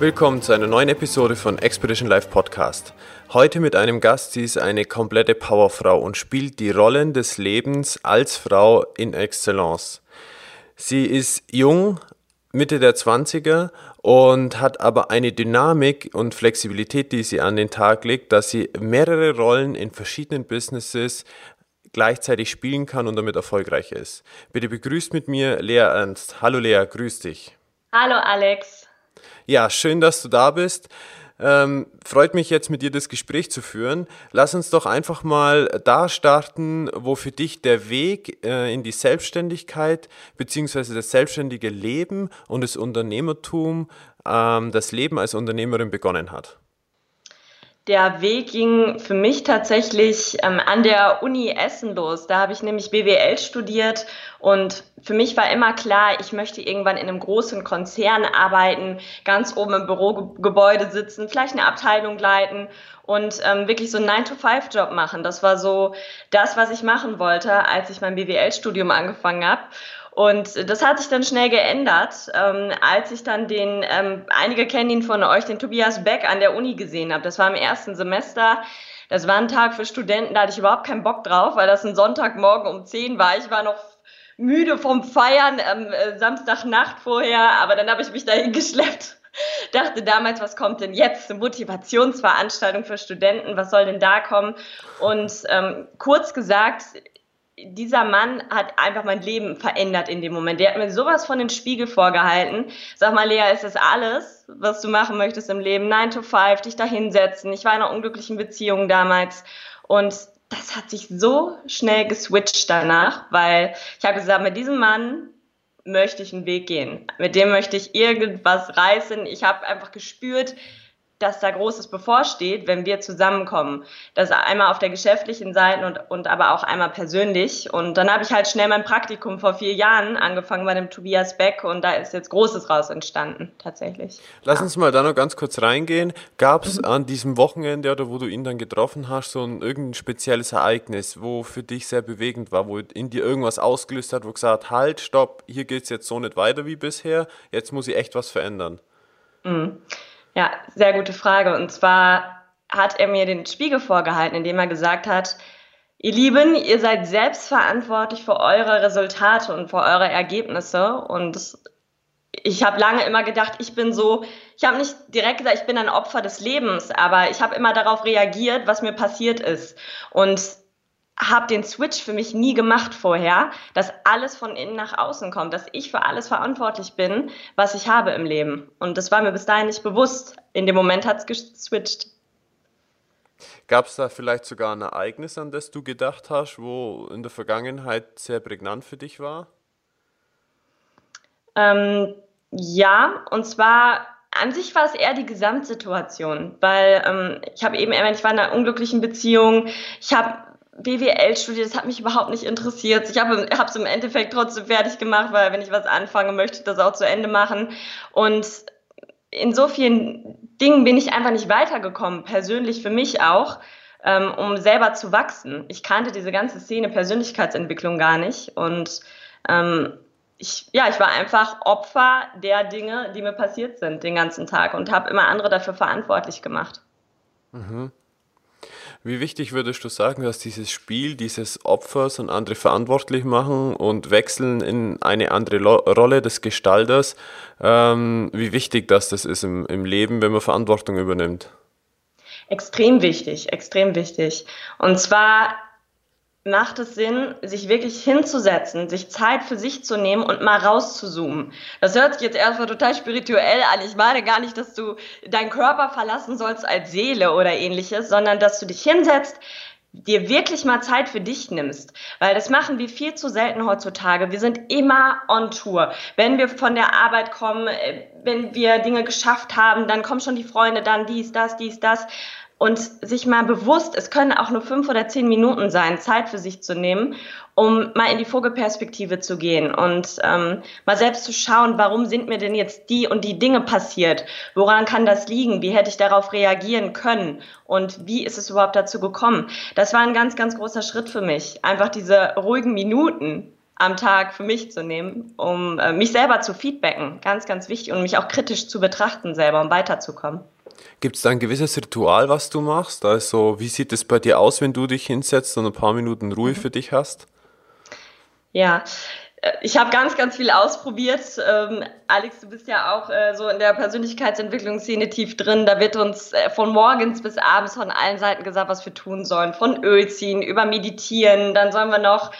Willkommen zu einer neuen Episode von Expedition Life Podcast. Heute mit einem Gast, sie ist eine komplette Powerfrau und spielt die Rollen des Lebens als Frau in Excellence. Sie ist jung, Mitte der 20er und hat aber eine Dynamik und Flexibilität, die sie an den Tag legt, dass sie mehrere Rollen in verschiedenen Businesses gleichzeitig spielen kann und damit erfolgreich ist. Bitte begrüßt mit mir Lea Ernst. Hallo Lea, grüß dich. Hallo Alex. Ja, schön, dass du da bist. Ähm, freut mich jetzt mit dir das Gespräch zu führen. Lass uns doch einfach mal da starten, wo für dich der Weg äh, in die Selbstständigkeit bzw. das selbstständige Leben und das Unternehmertum, ähm, das Leben als Unternehmerin begonnen hat. Der Weg ging für mich tatsächlich ähm, an der Uni Essen los. Da habe ich nämlich BWL studiert und für mich war immer klar, ich möchte irgendwann in einem großen Konzern arbeiten, ganz oben im Bürogebäude sitzen, vielleicht eine Abteilung leiten und ähm, wirklich so einen 9-to-5-Job machen. Das war so das, was ich machen wollte, als ich mein BWL-Studium angefangen habe. Und das hat sich dann schnell geändert, ähm, als ich dann den, ähm, einige kennen ihn von euch, den Tobias Beck an der Uni gesehen habe. Das war im ersten Semester. Das war ein Tag für Studenten, da hatte ich überhaupt keinen Bock drauf, weil das ein Sonntagmorgen um 10 war. Ich war noch müde vom Feiern am äh, Samstagnacht vorher, aber dann habe ich mich dahin geschleppt. Dachte damals, was kommt denn jetzt? Eine Motivationsveranstaltung für Studenten, was soll denn da kommen? Und ähm, kurz gesagt, dieser Mann hat einfach mein Leben verändert in dem Moment. Der hat mir sowas von den Spiegel vorgehalten. Sag mal, Lea, ist das alles, was du machen möchtest im Leben? 9 to 5, dich da hinsetzen. Ich war in einer unglücklichen Beziehung damals und das hat sich so schnell geswitcht danach, weil ich habe gesagt, mit diesem Mann möchte ich einen Weg gehen. Mit dem möchte ich irgendwas reißen. Ich habe einfach gespürt, dass da Großes bevorsteht, wenn wir zusammenkommen. Das einmal auf der geschäftlichen Seite und, und aber auch einmal persönlich. Und dann habe ich halt schnell mein Praktikum vor vier Jahren angefangen bei dem Tobias Beck und da ist jetzt Großes raus entstanden, tatsächlich. Lass uns mal da noch ganz kurz reingehen. Gab es mhm. an diesem Wochenende oder wo du ihn dann getroffen hast, so ein irgendein spezielles Ereignis, wo für dich sehr bewegend war, wo in dir irgendwas ausgelöst hat, wo gesagt, halt, stopp, hier geht es jetzt so nicht weiter wie bisher, jetzt muss ich echt was verändern? Mhm. Ja, sehr gute Frage. Und zwar hat er mir den Spiegel vorgehalten, indem er gesagt hat, ihr Lieben, ihr seid selbst verantwortlich für eure Resultate und für eure Ergebnisse. Und ich habe lange immer gedacht, ich bin so, ich habe nicht direkt gesagt, ich bin ein Opfer des Lebens, aber ich habe immer darauf reagiert, was mir passiert ist. Und habe den Switch für mich nie gemacht vorher, dass alles von innen nach außen kommt, dass ich für alles verantwortlich bin, was ich habe im Leben. Und das war mir bis dahin nicht bewusst. In dem Moment hat es geswitcht. Gab es da vielleicht sogar ein Ereignis, an das du gedacht hast, wo in der Vergangenheit sehr prägnant für dich war? Ähm, ja, und zwar an sich war es eher die Gesamtsituation, weil ähm, ich habe eben erwähnt, ich war in einer unglücklichen Beziehung, ich habe BWL studiert, das hat mich überhaupt nicht interessiert. Ich habe es im Endeffekt trotzdem fertig gemacht, weil wenn ich was anfange, möchte ich das auch zu Ende machen. Und in so vielen Dingen bin ich einfach nicht weitergekommen, persönlich für mich auch, ähm, um selber zu wachsen. Ich kannte diese ganze Szene Persönlichkeitsentwicklung gar nicht und ähm, ich, ja, ich war einfach Opfer der Dinge, die mir passiert sind den ganzen Tag und habe immer andere dafür verantwortlich gemacht. Mhm. Wie wichtig würdest du sagen, dass dieses Spiel dieses Opfers und andere verantwortlich machen und wechseln in eine andere Lo Rolle des Gestalters, ähm, wie wichtig das, das ist im, im Leben, wenn man Verantwortung übernimmt? Extrem wichtig, extrem wichtig. Und zwar macht es Sinn, sich wirklich hinzusetzen, sich Zeit für sich zu nehmen und mal rauszuzoomen. Das hört sich jetzt erstmal total spirituell an. Ich meine gar nicht, dass du deinen Körper verlassen sollst als Seele oder ähnliches, sondern dass du dich hinsetzt, dir wirklich mal Zeit für dich nimmst, weil das machen wir viel zu selten heutzutage. Wir sind immer on Tour. Wenn wir von der Arbeit kommen, äh, wenn wir Dinge geschafft haben, dann kommen schon die Freunde, dann dies, das, dies, das und sich mal bewusst, es können auch nur fünf oder zehn Minuten sein, Zeit für sich zu nehmen, um mal in die Vogelperspektive zu gehen und ähm, mal selbst zu schauen, warum sind mir denn jetzt die und die Dinge passiert? Woran kann das liegen? Wie hätte ich darauf reagieren können? Und wie ist es überhaupt dazu gekommen? Das war ein ganz, ganz großer Schritt für mich. Einfach diese ruhigen Minuten am Tag für mich zu nehmen, um äh, mich selber zu feedbacken. Ganz, ganz wichtig und mich auch kritisch zu betrachten selber, um weiterzukommen. Gibt es da ein gewisses Ritual, was du machst? Also, wie sieht es bei dir aus, wenn du dich hinsetzt und ein paar Minuten Ruhe für dich hast? Ja, äh, ich habe ganz, ganz viel ausprobiert. Ähm, Alex, du bist ja auch äh, so in der Persönlichkeitsentwicklungsszene tief drin. Da wird uns äh, von morgens bis abends von allen Seiten gesagt, was wir tun sollen. Von Öl ziehen, über Meditieren. Dann sollen wir noch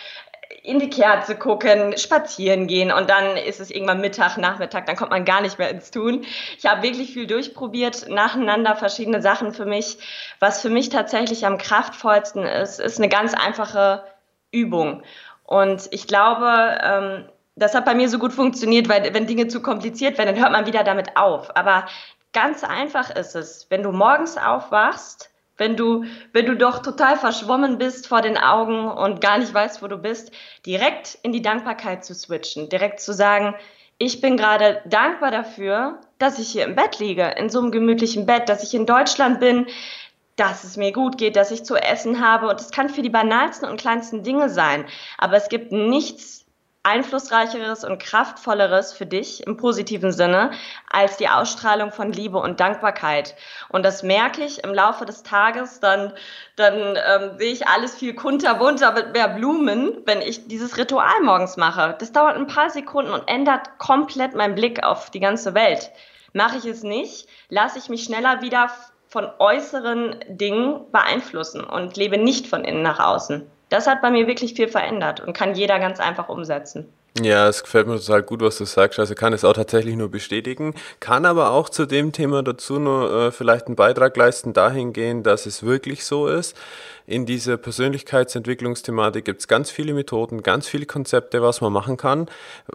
in die Kerze gucken, spazieren gehen und dann ist es irgendwann Mittag, Nachmittag, dann kommt man gar nicht mehr ins Tun. Ich habe wirklich viel durchprobiert, nacheinander verschiedene Sachen für mich. Was für mich tatsächlich am kraftvollsten ist, ist eine ganz einfache Übung. Und ich glaube, ähm, das hat bei mir so gut funktioniert, weil wenn Dinge zu kompliziert werden, dann hört man wieder damit auf. Aber ganz einfach ist es, wenn du morgens aufwachst, wenn du, wenn du doch total verschwommen bist vor den Augen und gar nicht weißt, wo du bist, direkt in die Dankbarkeit zu switchen, direkt zu sagen, ich bin gerade dankbar dafür, dass ich hier im Bett liege, in so einem gemütlichen Bett, dass ich in Deutschland bin, dass es mir gut geht, dass ich zu essen habe. Und es kann für die banalsten und kleinsten Dinge sein. Aber es gibt nichts einflussreicheres und kraftvolleres für dich im positiven Sinne als die Ausstrahlung von Liebe und Dankbarkeit. Und das merke ich im Laufe des Tages, dann, dann ähm, sehe ich alles viel kunterbunter mit mehr Blumen, wenn ich dieses Ritual morgens mache. Das dauert ein paar Sekunden und ändert komplett meinen Blick auf die ganze Welt. Mache ich es nicht, lasse ich mich schneller wieder von äußeren Dingen beeinflussen und lebe nicht von innen nach außen das hat bei mir wirklich viel verändert und kann jeder ganz einfach umsetzen. Ja, es gefällt mir total gut, was du sagst. Also kann es auch tatsächlich nur bestätigen, kann aber auch zu dem Thema dazu nur äh, vielleicht einen Beitrag leisten, dahingehend, dass es wirklich so ist. In dieser Persönlichkeitsentwicklungsthematik gibt es ganz viele Methoden, ganz viele Konzepte, was man machen kann.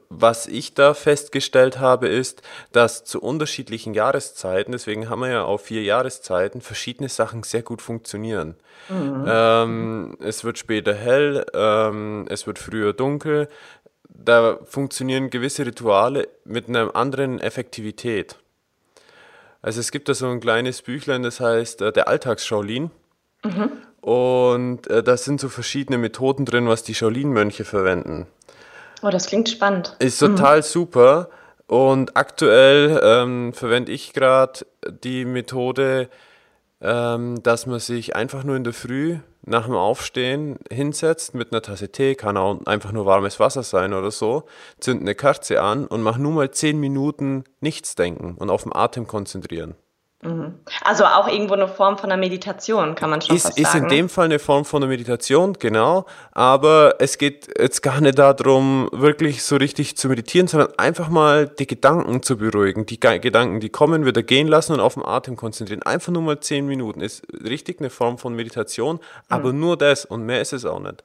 Was ich da festgestellt habe, ist, dass zu unterschiedlichen Jahreszeiten, deswegen haben wir ja auch vier Jahreszeiten, verschiedene Sachen sehr gut funktionieren. Mhm. Ähm, es wird später hell, ähm, es wird früher dunkel da funktionieren gewisse Rituale mit einer anderen Effektivität. Also es gibt da so ein kleines Büchlein, das heißt äh, der Alltags-Shaolin. Mhm. Und äh, da sind so verschiedene Methoden drin, was die Shaolin-Mönche verwenden. Oh, das klingt spannend. Ist total mhm. super. Und aktuell ähm, verwende ich gerade die Methode, ähm, dass man sich einfach nur in der Früh nach dem Aufstehen hinsetzt mit einer Tasse Tee, kann auch einfach nur warmes Wasser sein oder so, zündet eine Kerze an und mach nur mal zehn Minuten nichts denken und auf den Atem konzentrieren. Mhm. Also auch irgendwo eine Form von einer Meditation, kann man schon ist, fast sagen. Ist in dem Fall eine Form von einer Meditation, genau. Aber es geht jetzt gar nicht darum, wirklich so richtig zu meditieren, sondern einfach mal die Gedanken zu beruhigen. Die Gedanken, die kommen, wieder gehen lassen und auf den Atem konzentrieren. Einfach nur mal zehn Minuten. Ist richtig eine Form von Meditation, aber mhm. nur das und mehr ist es auch nicht.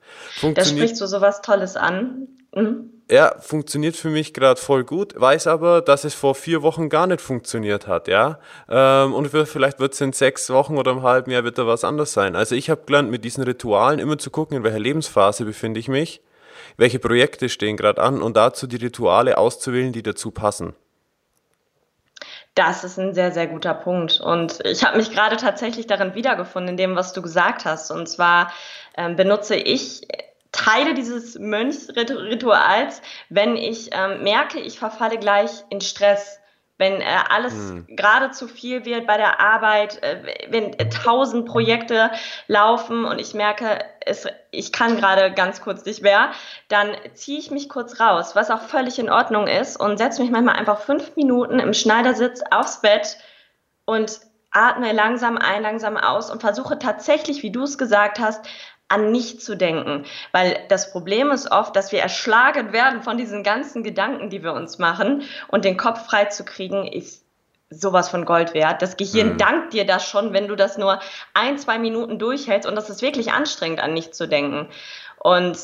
Das spricht so sowas Tolles an. Mhm ja, funktioniert für mich gerade voll gut, weiß aber, dass es vor vier Wochen gar nicht funktioniert hat, ja. Ähm, und vielleicht wird es in sechs Wochen oder einem halben Jahr wird da was anders sein. Also ich habe gelernt, mit diesen Ritualen immer zu gucken, in welcher Lebensphase befinde ich mich, welche Projekte stehen gerade an und dazu die Rituale auszuwählen, die dazu passen. Das ist ein sehr, sehr guter Punkt. Und ich habe mich gerade tatsächlich darin wiedergefunden, in dem, was du gesagt hast. Und zwar ähm, benutze ich Teile dieses Mönchsrituals, wenn ich ähm, merke, ich verfalle gleich in Stress, wenn äh, alles hm. gerade zu viel wird bei der Arbeit, äh, wenn äh, tausend Projekte laufen und ich merke, es, ich kann gerade ganz kurz nicht mehr, dann ziehe ich mich kurz raus, was auch völlig in Ordnung ist und setze mich manchmal einfach fünf Minuten im Schneidersitz aufs Bett und atme langsam ein, langsam aus und versuche tatsächlich, wie du es gesagt hast, an nicht zu denken. Weil das Problem ist oft, dass wir erschlagen werden von diesen ganzen Gedanken, die wir uns machen. Und den Kopf frei zu kriegen, ist sowas von Gold wert. Das Gehirn mhm. dankt dir das schon, wenn du das nur ein, zwei Minuten durchhältst. Und das ist wirklich anstrengend, an nicht zu denken. Und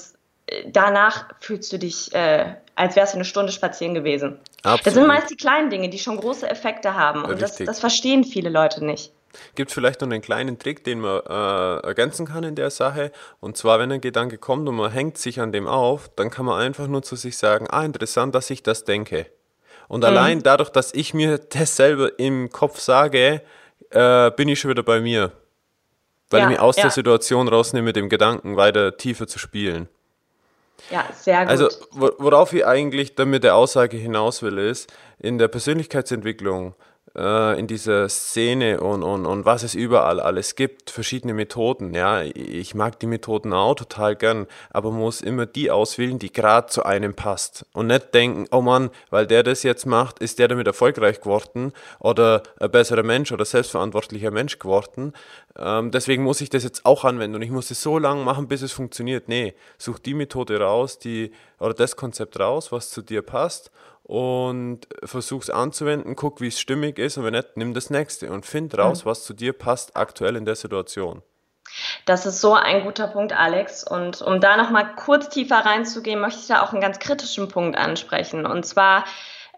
äh, danach fühlst du dich, äh, als wärst du eine Stunde spazieren gewesen. Absolut. Das sind meist die kleinen Dinge, die schon große Effekte haben. Und das, das verstehen viele Leute nicht. Gibt vielleicht noch einen kleinen Trick, den man äh, ergänzen kann in der Sache. Und zwar, wenn ein Gedanke kommt und man hängt sich an dem auf, dann kann man einfach nur zu sich sagen, ah, interessant, dass ich das denke. Und mhm. allein dadurch, dass ich mir das selber im Kopf sage, äh, bin ich schon wieder bei mir. Weil ja, ich mich aus ja. der Situation rausnehme, mit dem Gedanken weiter tiefer zu spielen. Ja, sehr gut. Also, worauf ich eigentlich damit der Aussage hinaus will, ist, in der Persönlichkeitsentwicklung äh, in dieser Szene und, und, und was es überall alles gibt, verschiedene Methoden. Ja, ich mag die Methoden auch total gern, aber muss immer die auswählen, die gerade zu einem passt. Und nicht denken, oh Mann, weil der das jetzt macht, ist der damit erfolgreich geworden oder ein besserer Mensch oder selbstverantwortlicher Mensch geworden. Ähm, deswegen muss ich das jetzt auch anwenden und ich muss es so lange machen, bis es funktioniert. Nee, such die Methode raus, die oder das Konzept raus, was zu dir passt und versuch es anzuwenden, guck, wie es stimmig ist und wenn nicht, nimm das nächste und find raus, mhm. was zu dir passt aktuell in der Situation. Das ist so ein guter Punkt, Alex. Und um da nochmal kurz tiefer reinzugehen, möchte ich da auch einen ganz kritischen Punkt ansprechen. Und zwar,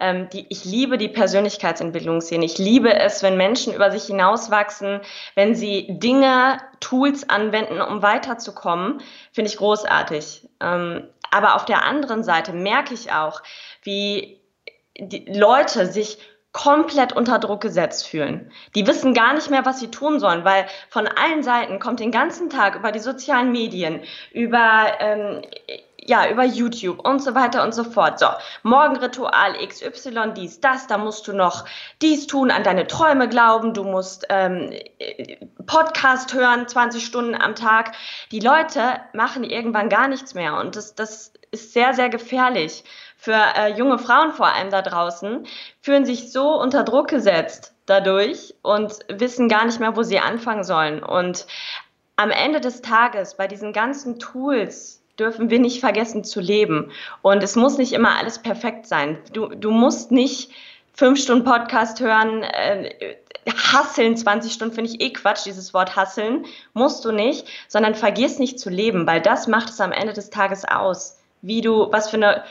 ähm, die, ich liebe die Persönlichkeitsentwicklungsszene. Ich liebe es, wenn Menschen über sich hinauswachsen, wenn sie Dinge, Tools anwenden, um weiterzukommen. Finde ich großartig. Ähm, aber auf der anderen Seite merke ich auch, wie die Leute sich komplett unter Druck gesetzt fühlen. Die wissen gar nicht mehr, was sie tun sollen, weil von allen Seiten kommt den ganzen Tag über die sozialen Medien, über ähm, ja, über YouTube und so weiter und so fort. So, Morgenritual XY, dies, das, da musst du noch dies tun, an deine Träume glauben, du musst ähm, Podcast hören, 20 Stunden am Tag. Die Leute machen irgendwann gar nichts mehr und das, das ist sehr, sehr gefährlich für äh, junge Frauen vor allem da draußen, fühlen sich so unter Druck gesetzt dadurch und wissen gar nicht mehr, wo sie anfangen sollen. Und am Ende des Tages bei diesen ganzen Tools dürfen wir nicht vergessen zu leben. Und es muss nicht immer alles perfekt sein. Du, du musst nicht fünf Stunden Podcast hören, äh, hasseln 20 Stunden finde ich eh Quatsch, dieses Wort hasseln, musst du nicht, sondern vergiss nicht zu leben, weil das macht es am Ende des Tages aus. Wie du, was für eine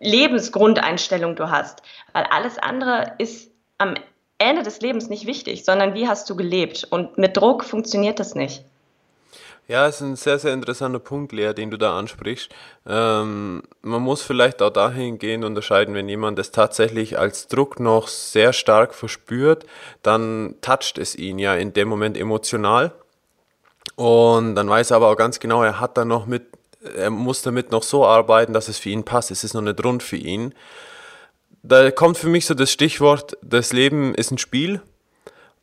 Lebensgrundeinstellung du hast. Weil alles andere ist am Ende des Lebens nicht wichtig, sondern wie hast du gelebt. Und mit Druck funktioniert das nicht. Ja, ist ein sehr, sehr interessanter Punkt, Lea, den du da ansprichst. Ähm, man muss vielleicht auch dahingehend unterscheiden, wenn jemand das tatsächlich als Druck noch sehr stark verspürt, dann toucht es ihn ja in dem Moment emotional. Und dann weiß er aber auch ganz genau, er hat da noch mit er muss damit noch so arbeiten, dass es für ihn passt. Es ist noch nicht rund für ihn. Da kommt für mich so das Stichwort, das Leben ist ein Spiel.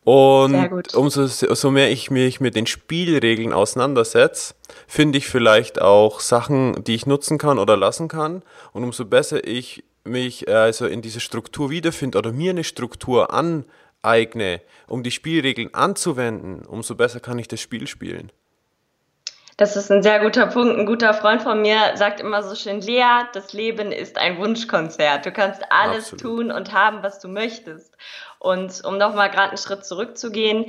Und umso so mehr ich mich mit den Spielregeln auseinandersetze, finde ich vielleicht auch Sachen, die ich nutzen kann oder lassen kann. Und umso besser ich mich also in diese Struktur wiederfinde oder mir eine Struktur aneigne, um die Spielregeln anzuwenden, umso besser kann ich das Spiel spielen. Das ist ein sehr guter Punkt. Ein guter Freund von mir sagt immer so schön, Lea, das Leben ist ein Wunschkonzert. Du kannst alles Absolut. tun und haben, was du möchtest. Und um nochmal gerade einen Schritt zurückzugehen,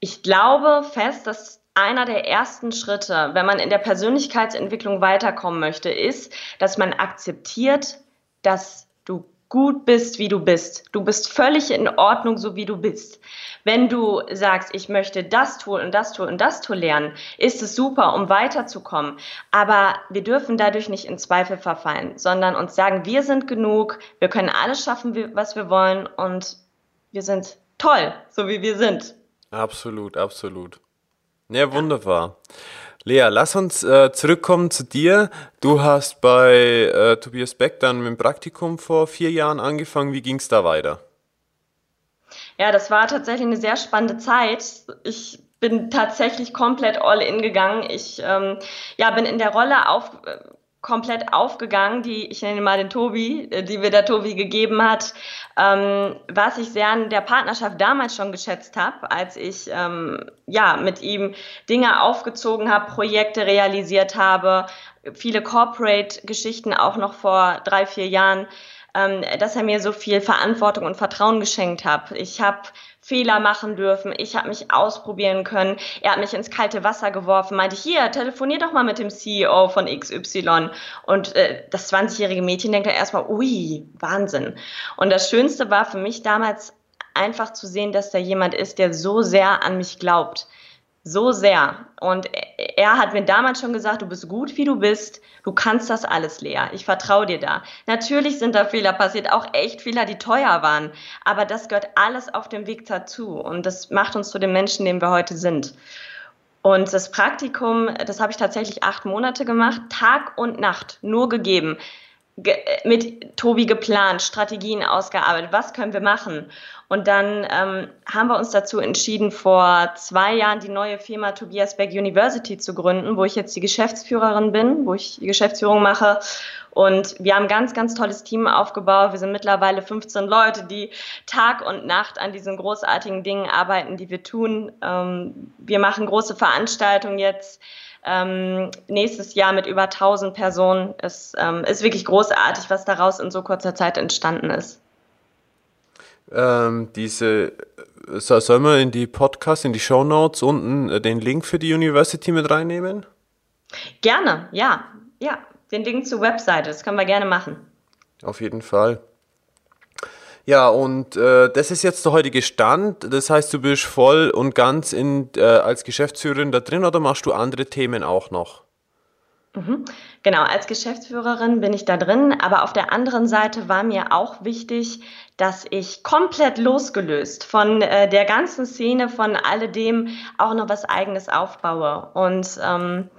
ich glaube fest, dass einer der ersten Schritte, wenn man in der Persönlichkeitsentwicklung weiterkommen möchte, ist, dass man akzeptiert, dass du gut bist, wie du bist. Du bist völlig in Ordnung, so wie du bist. Wenn du sagst, ich möchte das Tool und das Tool und das Tool lernen, ist es super, um weiterzukommen. Aber wir dürfen dadurch nicht in Zweifel verfallen, sondern uns sagen, wir sind genug, wir können alles schaffen, was wir wollen und wir sind toll, so wie wir sind. Absolut, absolut. Ja, wunderbar. Ja. Lea, lass uns äh, zurückkommen zu dir. Du hast bei äh, Tobias Beck dann mit dem Praktikum vor vier Jahren angefangen. Wie ging es da weiter? Ja, das war tatsächlich eine sehr spannende Zeit. Ich bin tatsächlich komplett all in gegangen. Ich ähm, ja, bin in der Rolle auf, komplett aufgegangen, die, ich nenne mal den Tobi, äh, die mir der Tobi gegeben hat, ähm, was ich sehr an der Partnerschaft damals schon geschätzt habe, als ich ähm, ja mit ihm Dinge aufgezogen habe, Projekte realisiert habe, viele Corporate-Geschichten auch noch vor drei, vier Jahren, ähm, dass er mir so viel Verantwortung und Vertrauen geschenkt hat. Ich habe Fehler machen dürfen. Ich habe mich ausprobieren können. Er hat mich ins kalte Wasser geworfen, meinte, hier, telefonier doch mal mit dem CEO von XY. Und äh, das 20-jährige Mädchen denkt dann erstmal, ui, Wahnsinn. Und das Schönste war für mich damals einfach zu sehen, dass da jemand ist, der so sehr an mich glaubt. So sehr. Und er hat mir damals schon gesagt, du bist gut, wie du bist. Du kannst das alles, Lea. Ich vertraue dir da. Natürlich sind da Fehler passiert, auch echt Fehler, die teuer waren. Aber das gehört alles auf dem Weg dazu. Und das macht uns zu den Menschen, den wir heute sind. Und das Praktikum, das habe ich tatsächlich acht Monate gemacht, Tag und Nacht nur gegeben mit Tobi geplant, Strategien ausgearbeitet, was können wir machen? Und dann ähm, haben wir uns dazu entschieden, vor zwei Jahren die neue Firma Tobias Beck University zu gründen, wo ich jetzt die Geschäftsführerin bin, wo ich die Geschäftsführung mache. Und wir haben ein ganz, ganz tolles Team aufgebaut. Wir sind mittlerweile 15 Leute, die Tag und Nacht an diesen großartigen Dingen arbeiten, die wir tun. Ähm, wir machen große Veranstaltungen jetzt ähm, nächstes Jahr mit über 1000 Personen. Es ähm, ist wirklich großartig, was daraus in so kurzer Zeit entstanden ist. Ähm, diese, sollen wir in die Podcast, in die Show Notes unten äh, den Link für die University mit reinnehmen? Gerne, ja, ja, den Link zur Webseite, das können wir gerne machen. Auf jeden Fall. Ja, und äh, das ist jetzt der heutige Stand. Das heißt, du bist voll und ganz in, äh, als Geschäftsführerin da drin oder machst du andere Themen auch noch? Mhm. Genau, als Geschäftsführerin bin ich da drin, aber auf der anderen Seite war mir auch wichtig, dass ich komplett losgelöst von äh, der ganzen Szene, von alledem auch noch was eigenes aufbaue. Und ähm,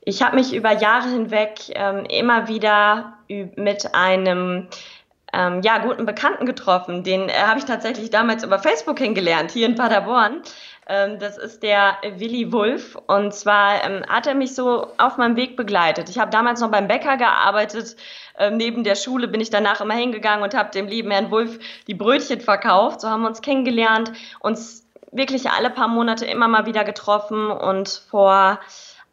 ich habe mich über Jahre hinweg ähm, immer wieder mit einem ähm, ja, guten Bekannten getroffen. Den äh, habe ich tatsächlich damals über Facebook kennengelernt, hier in Paderborn. Ähm, das ist der Willi Wulf. Und zwar ähm, hat er mich so auf meinem Weg begleitet. Ich habe damals noch beim Bäcker gearbeitet. Ähm, neben der Schule bin ich danach immer hingegangen und habe dem lieben Herrn Wulf die Brötchen verkauft. So haben wir uns kennengelernt, uns wirklich alle paar Monate immer mal wieder getroffen und vor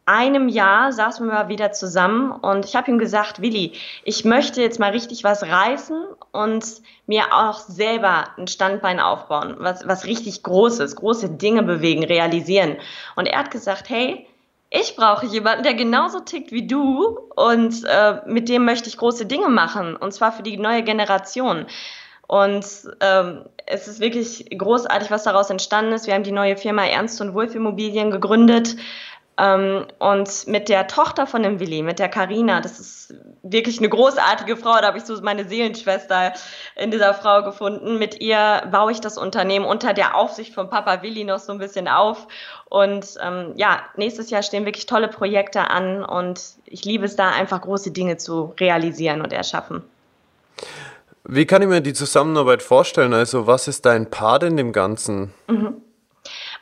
einem Jahr saßen wir mal wieder zusammen und ich habe ihm gesagt, Willi, ich möchte jetzt mal richtig was reißen und mir auch selber ein Standbein aufbauen, was, was richtig Großes, große Dinge bewegen, realisieren. Und er hat gesagt, hey, ich brauche jemanden, der genauso tickt wie du und äh, mit dem möchte ich große Dinge machen und zwar für die neue Generation. Und ähm, es ist wirklich großartig, was daraus entstanden ist. Wir haben die neue Firma Ernst und Wolf Immobilien gegründet. Ähm, und mit der Tochter von dem Willi, mit der Karina, das ist wirklich eine großartige Frau, da habe ich so meine Seelenschwester in dieser Frau gefunden. Mit ihr baue ich das Unternehmen unter der Aufsicht von Papa Willi noch so ein bisschen auf. Und ähm, ja, nächstes Jahr stehen wirklich tolle Projekte an und ich liebe es da einfach große Dinge zu realisieren und erschaffen. Wie kann ich mir die Zusammenarbeit vorstellen? Also was ist dein Part in dem Ganzen? Mhm.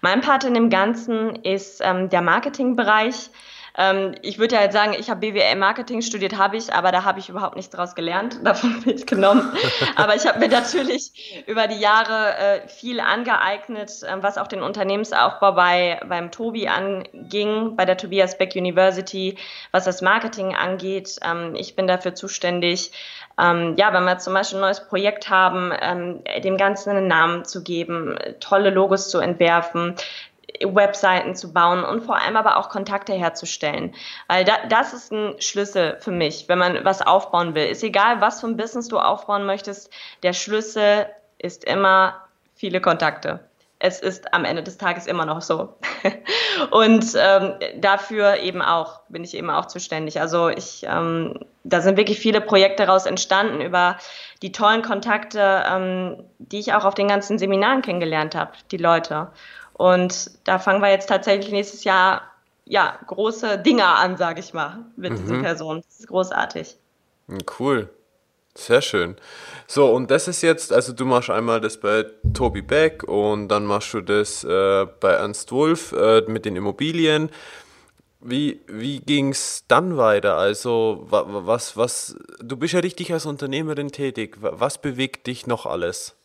Mein Part in dem Ganzen ist ähm, der Marketingbereich. Ähm, ich würde ja jetzt sagen, ich habe BWL Marketing studiert, habe ich, aber da habe ich überhaupt nichts draus gelernt, davon mitgenommen. aber ich habe mir natürlich über die Jahre äh, viel angeeignet, äh, was auch den Unternehmensaufbau bei, beim Tobi anging, bei der Tobias Beck University, was das Marketing angeht. Ähm, ich bin dafür zuständig, ähm, ja, wenn wir zum Beispiel ein neues Projekt haben, ähm, dem Ganzen einen Namen zu geben, tolle Logos zu entwerfen, Webseiten zu bauen und vor allem aber auch Kontakte herzustellen. Weil da, das ist ein Schlüssel für mich, wenn man was aufbauen will. Ist egal, was für ein Business du aufbauen möchtest, der Schlüssel ist immer viele Kontakte es ist am Ende des Tages immer noch so. und ähm, dafür eben auch, bin ich eben auch zuständig. Also ich, ähm, da sind wirklich viele Projekte daraus entstanden über die tollen Kontakte, ähm, die ich auch auf den ganzen Seminaren kennengelernt habe, die Leute. Und da fangen wir jetzt tatsächlich nächstes Jahr ja, große Dinge an, sage ich mal, mit mhm. diesen Personen. Das ist großartig. Cool. Sehr schön. So, und das ist jetzt, also du machst einmal das bei Tobi Beck und dann machst du das äh, bei Ernst Wolf äh, mit den Immobilien. Wie, wie ging es dann weiter? Also, was, was, du bist ja richtig als Unternehmerin tätig. Was bewegt dich noch alles?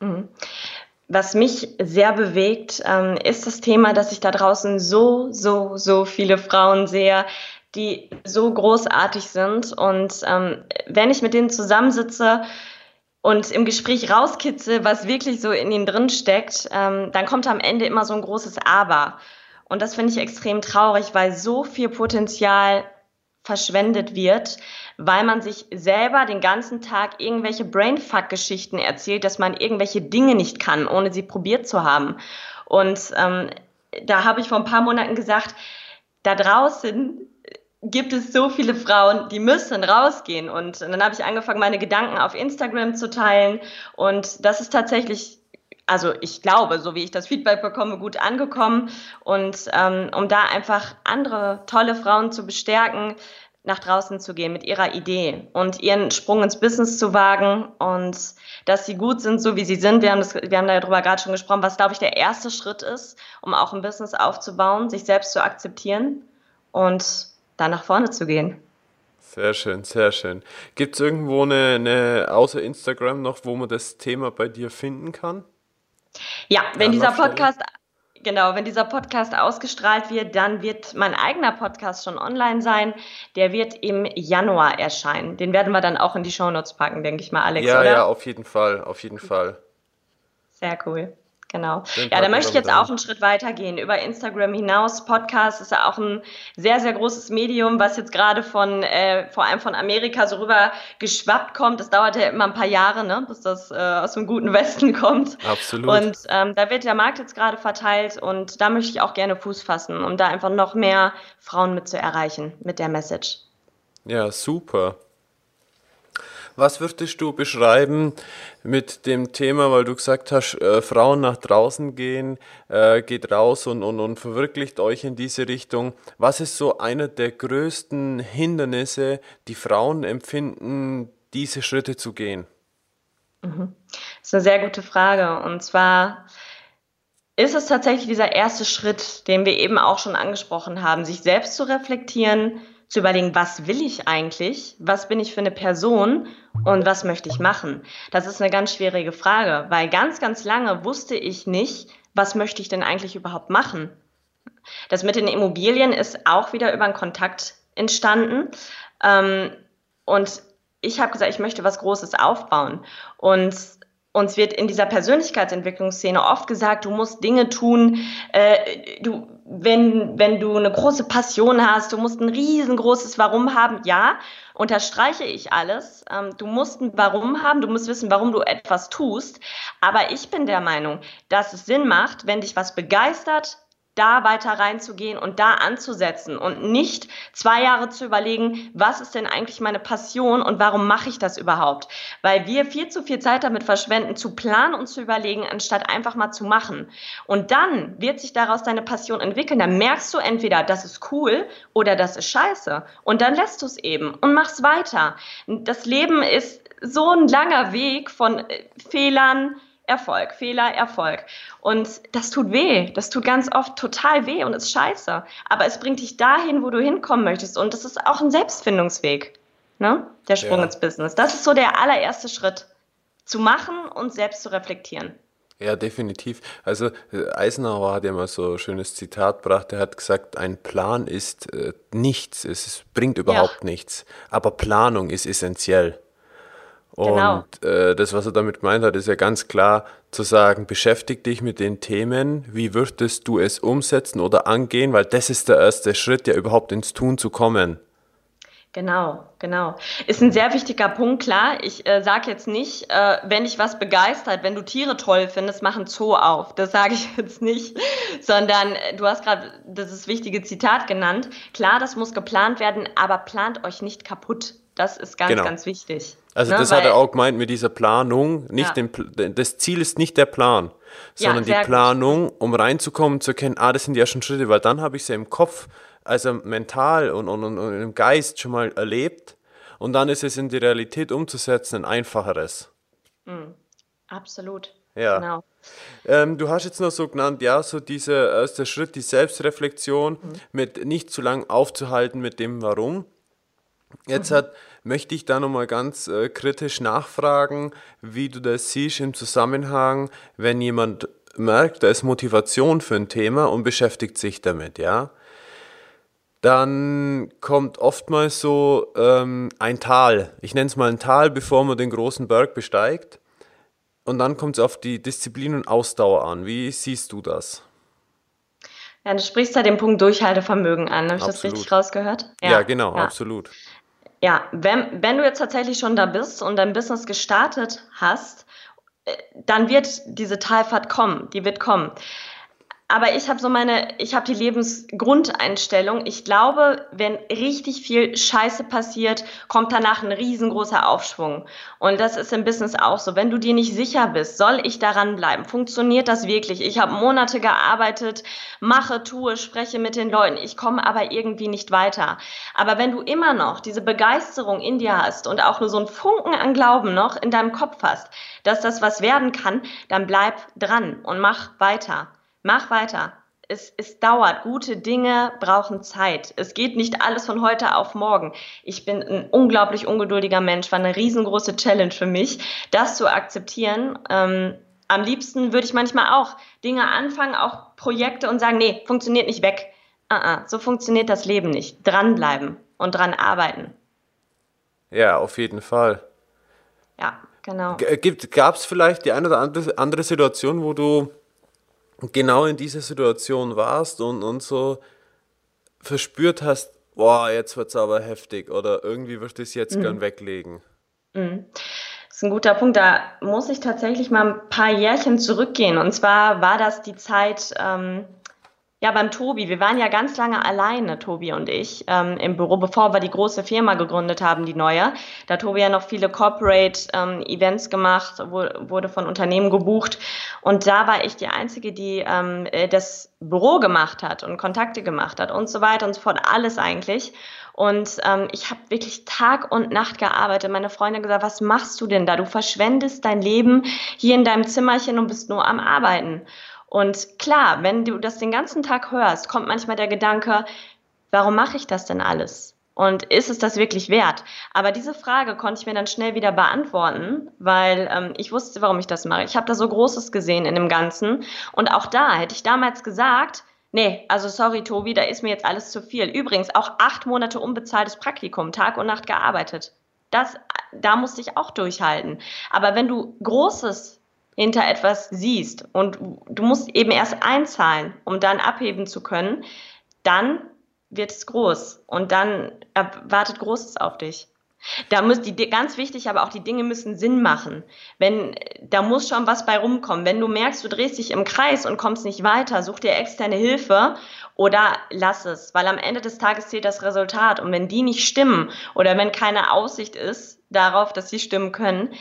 Mhm. Was mich sehr bewegt, ähm, ist das Thema, dass ich da draußen so, so, so viele Frauen sehe, die so großartig sind. Und ähm, wenn ich mit denen zusammensitze und im Gespräch rauskitze, was wirklich so in ihnen drin steckt, ähm, dann kommt am Ende immer so ein großes Aber. Und das finde ich extrem traurig, weil so viel Potenzial verschwendet wird, weil man sich selber den ganzen Tag irgendwelche Brainfuck-Geschichten erzählt, dass man irgendwelche Dinge nicht kann, ohne sie probiert zu haben. Und ähm, da habe ich vor ein paar Monaten gesagt, da draußen gibt es so viele Frauen, die müssen rausgehen. Und dann habe ich angefangen, meine Gedanken auf Instagram zu teilen. Und das ist tatsächlich also ich glaube, so wie ich das Feedback bekomme, gut angekommen. Und ähm, um da einfach andere tolle Frauen zu bestärken, nach draußen zu gehen mit ihrer Idee und ihren Sprung ins Business zu wagen und dass sie gut sind, so wie sie sind. Wir haben, das, wir haben darüber gerade schon gesprochen, was, glaube ich, der erste Schritt ist, um auch ein Business aufzubauen, sich selbst zu akzeptieren und dann nach vorne zu gehen. Sehr schön, sehr schön. Gibt es irgendwo eine, eine, außer Instagram noch, wo man das Thema bei dir finden kann? Ja, wenn dieser Podcast, genau, wenn dieser Podcast ausgestrahlt wird, dann wird mein eigener Podcast schon online sein. Der wird im Januar erscheinen. Den werden wir dann auch in die Shownotes packen, denke ich mal, Alex. Ja, oder? ja, auf jeden Fall, auf jeden Fall. Sehr cool. Genau. Ja, da möchte ich jetzt auch einen Schritt weiter gehen. Über Instagram hinaus. Podcast ist ja auch ein sehr, sehr großes Medium, was jetzt gerade von, äh, vor allem von Amerika so rüber geschwappt kommt. Das dauert ja immer ein paar Jahre, ne, bis das äh, aus dem guten Westen kommt. Absolut. Und ähm, da wird der Markt jetzt gerade verteilt und da möchte ich auch gerne Fuß fassen, um da einfach noch mehr Frauen mit zu erreichen mit der Message. Ja, super. Was würdest du beschreiben mit dem Thema, weil du gesagt hast, äh, Frauen nach draußen gehen, äh, geht raus und, und, und verwirklicht euch in diese Richtung. Was ist so einer der größten Hindernisse, die Frauen empfinden, diese Schritte zu gehen? Mhm. Das ist eine sehr gute Frage. Und zwar ist es tatsächlich dieser erste Schritt, den wir eben auch schon angesprochen haben, sich selbst zu reflektieren, zu überlegen, was will ich eigentlich, was bin ich für eine Person und was möchte ich machen. Das ist eine ganz schwierige Frage, weil ganz, ganz lange wusste ich nicht, was möchte ich denn eigentlich überhaupt machen. Das mit den Immobilien ist auch wieder über einen Kontakt entstanden. Ähm, und ich habe gesagt, ich möchte was Großes aufbauen. Und uns wird in dieser Persönlichkeitsentwicklungsszene oft gesagt, du musst Dinge tun, äh, du, wenn, wenn du eine große Passion hast, du musst ein riesengroßes Warum haben. Ja, unterstreiche ich alles. Ähm, du musst ein Warum haben, du musst wissen, warum du etwas tust. Aber ich bin der Meinung, dass es Sinn macht, wenn dich was begeistert, da weiter reinzugehen und da anzusetzen und nicht zwei Jahre zu überlegen, was ist denn eigentlich meine Passion und warum mache ich das überhaupt? Weil wir viel zu viel Zeit damit verschwenden, zu planen und zu überlegen, anstatt einfach mal zu machen. Und dann wird sich daraus deine Passion entwickeln. Dann merkst du entweder, das ist cool oder das ist scheiße. Und dann lässt du es eben und machst weiter. Das Leben ist so ein langer Weg von äh, Fehlern, Erfolg, Fehler, Erfolg. Und das tut weh. Das tut ganz oft total weh und ist scheiße. Aber es bringt dich dahin, wo du hinkommen möchtest. Und das ist auch ein Selbstfindungsweg. Ne? Der Sprung ja. ins Business. Das ist so der allererste Schritt. Zu machen und selbst zu reflektieren. Ja, definitiv. Also äh, Eisenhower hat ja mal so ein schönes Zitat gebracht. Er hat gesagt, ein Plan ist äh, nichts, es bringt überhaupt ja. nichts. Aber Planung ist essentiell. Genau. Und äh, das, was er damit gemeint hat, ist ja ganz klar zu sagen, beschäftige dich mit den Themen, wie würdest du es umsetzen oder angehen, weil das ist der erste Schritt, ja überhaupt ins Tun zu kommen. Genau, genau. Ist ein sehr wichtiger Punkt, klar. Ich äh, sage jetzt nicht, äh, wenn dich was begeistert, wenn du Tiere toll findest, mach ein Zoo auf. Das sage ich jetzt nicht, sondern äh, du hast gerade das wichtige Zitat genannt. Klar, das muss geplant werden, aber plant euch nicht kaputt. Das ist ganz, genau. ganz wichtig. Also ne, das hat er auch gemeint mit dieser Planung. Nicht ja. den, das Ziel ist nicht der Plan, sondern ja, die Planung, um reinzukommen, zu erkennen, ah, das sind die ersten Schritte, weil dann habe ich sie im Kopf, also mental und, und, und, und im Geist schon mal erlebt. Und dann ist es in die Realität umzusetzen ein einfacheres. Mhm. Absolut. Ja. Genau. Ähm, du hast jetzt noch so genannt, ja, so dieser erste Schritt, die Selbstreflexion, mhm. mit nicht zu lang aufzuhalten mit dem Warum. Jetzt mhm. hat, möchte ich da nochmal ganz äh, kritisch nachfragen, wie du das siehst im Zusammenhang, wenn jemand merkt, da ist Motivation für ein Thema und beschäftigt sich damit, ja. Dann kommt oftmals so ähm, ein Tal. Ich nenne es mal ein Tal, bevor man den großen Berg besteigt. Und dann kommt es auf die Disziplin und Ausdauer an. Wie siehst du das? Ja, du sprichst da den Punkt Durchhaltevermögen an. Habe ich das richtig rausgehört? Ja, ja genau, ja. absolut. Ja, wenn, wenn du jetzt tatsächlich schon da bist und dein Business gestartet hast, äh, dann wird diese Talfahrt kommen, die wird kommen. Aber ich habe so meine, ich habe die Lebensgrundeinstellung. Ich glaube, wenn richtig viel Scheiße passiert, kommt danach ein riesengroßer Aufschwung. Und das ist im Business auch so. Wenn du dir nicht sicher bist, soll ich daran bleiben? Funktioniert das wirklich? Ich habe Monate gearbeitet, mache, tue, spreche mit den Leuten. Ich komme aber irgendwie nicht weiter. Aber wenn du immer noch diese Begeisterung in dir hast und auch nur so einen Funken an Glauben noch in deinem Kopf hast, dass das was werden kann, dann bleib dran und mach weiter. Mach weiter. Es, es dauert. Gute Dinge brauchen Zeit. Es geht nicht alles von heute auf morgen. Ich bin ein unglaublich ungeduldiger Mensch. War eine riesengroße Challenge für mich, das zu akzeptieren. Ähm, am liebsten würde ich manchmal auch Dinge anfangen, auch Projekte und sagen, nee, funktioniert nicht weg. Uh -uh, so funktioniert das Leben nicht. Dranbleiben und dran arbeiten. Ja, auf jeden Fall. Ja, genau. Gab es vielleicht die eine oder andere Situation, wo du genau in dieser Situation warst und, und so verspürt hast, boah, jetzt wird es aber heftig oder irgendwie würde ich es jetzt mhm. gern weglegen? Mhm. Das ist ein guter Punkt. Da muss ich tatsächlich mal ein paar Jährchen zurückgehen. Und zwar war das die Zeit, ähm, ja, beim Tobi. Wir waren ja ganz lange alleine, Tobi und ich, ähm, im Büro, bevor wir die große Firma gegründet haben, die neue. Da Tobi ja noch viele Corporate ähm, gemacht, wo, wurde von Unternehmen gebucht. Und da war ich die Einzige, die ähm, äh, das Büro gemacht hat und Kontakte gemacht hat und so weiter und so fort. Alles eigentlich. Und ähm, ich habe wirklich Tag und Nacht gearbeitet. Meine Freundin gesagt, was machst du denn da? Du verschwendest dein Leben hier in deinem Zimmerchen und bist nur am Arbeiten. Und klar, wenn du das den ganzen Tag hörst, kommt manchmal der Gedanke, warum mache ich das denn alles? Und ist es das wirklich wert? Aber diese Frage konnte ich mir dann schnell wieder beantworten, weil ähm, ich wusste, warum ich das mache. Ich habe da so Großes gesehen in dem Ganzen. Und auch da hätte ich damals gesagt, nee, also sorry, Tobi, da ist mir jetzt alles zu viel. Übrigens auch acht Monate unbezahltes Praktikum, Tag und Nacht gearbeitet. Das, da musste ich auch durchhalten. Aber wenn du Großes hinter etwas siehst und du musst eben erst einzahlen, um dann abheben zu können, dann wird es groß und dann wartet Großes auf dich. Da muss die ganz wichtig, aber auch die Dinge müssen Sinn machen. Wenn da muss schon was bei rumkommen. Wenn du merkst, du drehst dich im Kreis und kommst nicht weiter, such dir externe Hilfe oder lass es, weil am Ende des Tages zählt das Resultat und wenn die nicht stimmen oder wenn keine Aussicht ist darauf, dass sie stimmen können,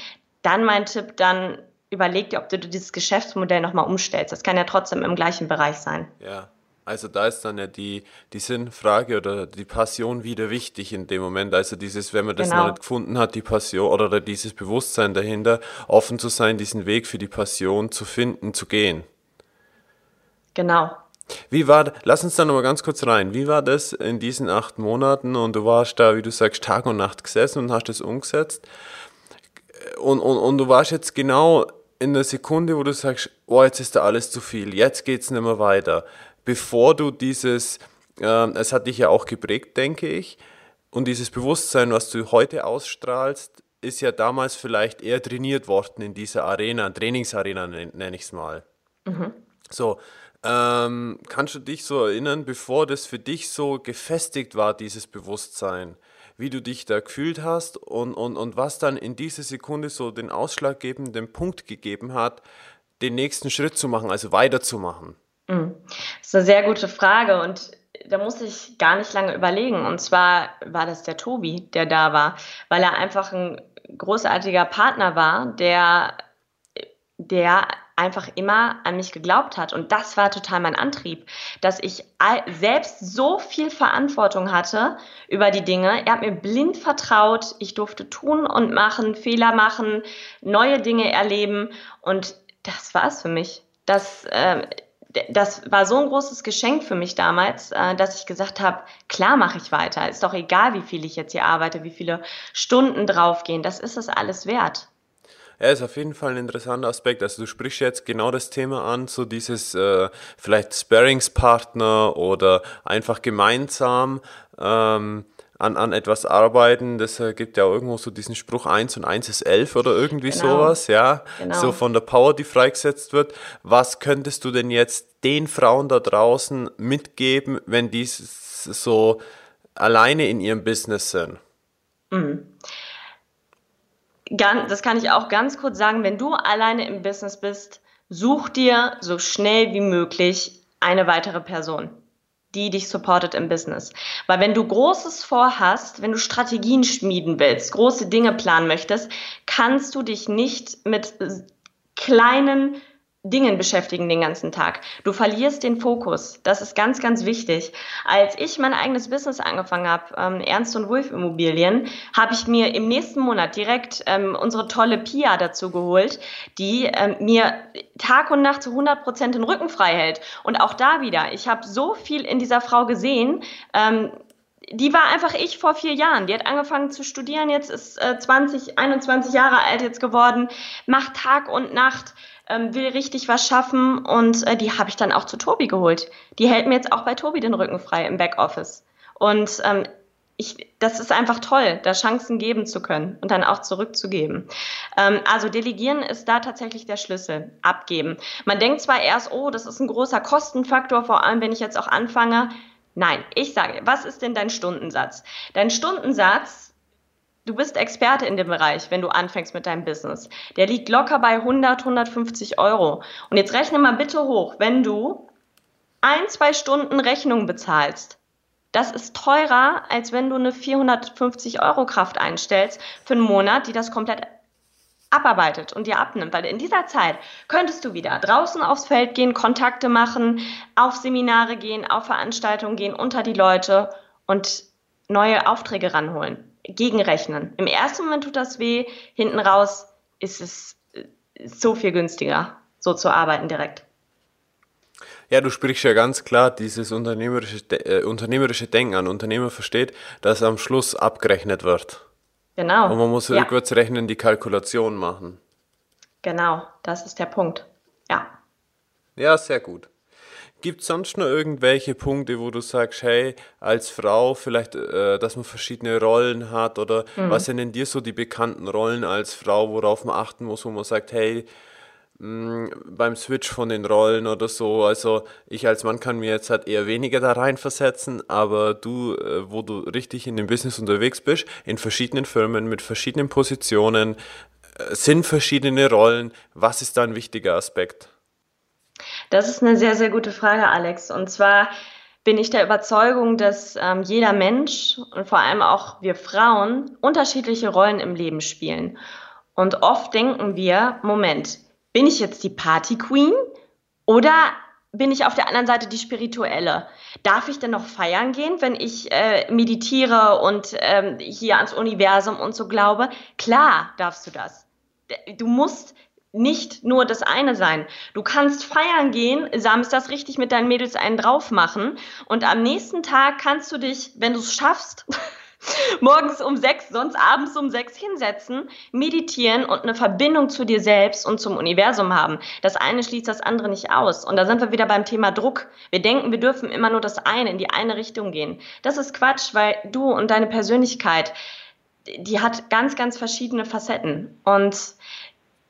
dann mein Tipp, dann überleg dir, ob du dieses Geschäftsmodell nochmal umstellst. Das kann ja trotzdem im gleichen Bereich sein. Ja, also da ist dann ja die, die Sinnfrage oder die Passion wieder wichtig in dem Moment. Also dieses, wenn man das genau. noch nicht gefunden hat, die Passion oder dieses Bewusstsein dahinter, offen zu sein, diesen Weg für die Passion zu finden, zu gehen. Genau. Wie war, lass uns da nochmal ganz kurz rein. Wie war das in diesen acht Monaten und du warst da, wie du sagst, Tag und Nacht gesessen und hast das umgesetzt? Und, und, und du warst jetzt genau in der Sekunde, wo du sagst, oh, jetzt ist da alles zu viel, jetzt geht es nicht mehr weiter. Bevor du dieses, äh, es hat dich ja auch geprägt, denke ich, und dieses Bewusstsein, was du heute ausstrahlst, ist ja damals vielleicht eher trainiert worden in dieser Arena, Trainingsarena nenne ich es mal. Mhm. So, ähm, kannst du dich so erinnern, bevor das für dich so gefestigt war, dieses Bewusstsein? Wie du dich da gefühlt hast und, und, und was dann in dieser Sekunde so den ausschlaggebenden Punkt gegeben hat, den nächsten Schritt zu machen, also weiterzumachen? Mhm. Das ist eine sehr gute Frage und da muss ich gar nicht lange überlegen. Und zwar war das der Tobi, der da war, weil er einfach ein großartiger Partner war, der, der einfach immer an mich geglaubt hat. Und das war total mein Antrieb, dass ich selbst so viel Verantwortung hatte über die Dinge. Er hat mir blind vertraut. Ich durfte tun und machen, Fehler machen, neue Dinge erleben. Und das war es für mich. Das, äh, das war so ein großes Geschenk für mich damals, äh, dass ich gesagt habe, klar mache ich weiter. Ist doch egal, wie viel ich jetzt hier arbeite, wie viele Stunden draufgehen. Das ist es alles wert. Ja, ist auf jeden Fall ein interessanter Aspekt. Also du sprichst jetzt genau das Thema an, so dieses äh, vielleicht Sparringspartner oder einfach gemeinsam ähm, an, an etwas arbeiten. Das äh, gibt ja irgendwo so diesen Spruch 1 und 1 ist 11 oder irgendwie genau. sowas, ja. Genau. So von der Power, die freigesetzt wird. Was könntest du denn jetzt den Frauen da draußen mitgeben, wenn die so alleine in ihrem Business sind? Mhm. Das kann ich auch ganz kurz sagen. Wenn du alleine im Business bist, such dir so schnell wie möglich eine weitere Person die dich supportet im Business. Weil wenn du Großes vorhast, wenn du Strategien schmieden willst, große Dinge planen möchtest, kannst du dich nicht mit kleinen Dingen beschäftigen den ganzen Tag. Du verlierst den Fokus. Das ist ganz, ganz wichtig. Als ich mein eigenes Business angefangen habe, ähm, Ernst und Wolf Immobilien, habe ich mir im nächsten Monat direkt ähm, unsere tolle Pia dazu geholt, die ähm, mir Tag und Nacht zu 100 Prozent den Rücken frei hält. Und auch da wieder, ich habe so viel in dieser Frau gesehen, ähm, die war einfach ich vor vier Jahren. Die hat angefangen zu studieren, jetzt ist äh, 20, 21 Jahre alt jetzt geworden, macht Tag und Nacht, ähm, will richtig was schaffen und äh, die habe ich dann auch zu Tobi geholt. Die hält mir jetzt auch bei Tobi den Rücken frei im Backoffice. Und ähm, ich, das ist einfach toll, da Chancen geben zu können und dann auch zurückzugeben. Ähm, also delegieren ist da tatsächlich der Schlüssel, abgeben. Man denkt zwar erst, oh, das ist ein großer Kostenfaktor, vor allem wenn ich jetzt auch anfange. Nein, ich sage, was ist denn dein Stundensatz? Dein Stundensatz du bist Experte in dem Bereich, wenn du anfängst mit deinem Business. Der liegt locker bei 100, 150 Euro. Und jetzt rechne mal bitte hoch, wenn du ein, zwei Stunden Rechnung bezahlst. Das ist teurer, als wenn du eine 450 Euro Kraft einstellst für einen Monat, die das komplett abarbeitet und dir abnimmt. Weil in dieser Zeit könntest du wieder draußen aufs Feld gehen, Kontakte machen, auf Seminare gehen, auf Veranstaltungen gehen, unter die Leute und neue Aufträge ranholen gegenrechnen. Im ersten Moment tut das weh, hinten raus ist es äh, so viel günstiger, so zu arbeiten direkt. Ja, du sprichst ja ganz klar dieses unternehmerische, äh, unternehmerische Denken an. Unternehmer versteht, dass am Schluss abgerechnet wird. Genau. Und man muss ja. rückwärts rechnen, die Kalkulation machen. Genau, das ist der Punkt. Ja. Ja, sehr gut. Gibt es sonst noch irgendwelche Punkte, wo du sagst, hey, als Frau vielleicht, äh, dass man verschiedene Rollen hat oder mhm. was sind denn dir so die bekannten Rollen als Frau, worauf man achten muss, wo man sagt, hey, mh, mm, beim Switch von den Rollen oder so, also ich als Mann kann mir jetzt halt eher weniger da reinversetzen, aber du, äh, wo du richtig in dem Business unterwegs bist, in verschiedenen Firmen mit verschiedenen Positionen, äh, sind verschiedene Rollen, was ist da ein wichtiger Aspekt? Das ist eine sehr, sehr gute Frage, Alex. Und zwar bin ich der Überzeugung, dass ähm, jeder Mensch und vor allem auch wir Frauen unterschiedliche Rollen im Leben spielen. Und oft denken wir, Moment, bin ich jetzt die Party Queen oder bin ich auf der anderen Seite die spirituelle? Darf ich denn noch feiern gehen, wenn ich äh, meditiere und ähm, hier ans Universum und so glaube? Klar darfst du das. Du musst nicht nur das eine sein. Du kannst feiern gehen, samstags richtig mit deinen Mädels einen drauf machen und am nächsten Tag kannst du dich, wenn du es schaffst, morgens um sechs, sonst abends um sechs hinsetzen, meditieren und eine Verbindung zu dir selbst und zum Universum haben. Das eine schließt das andere nicht aus. Und da sind wir wieder beim Thema Druck. Wir denken, wir dürfen immer nur das eine in die eine Richtung gehen. Das ist Quatsch, weil du und deine Persönlichkeit, die hat ganz, ganz verschiedene Facetten. Und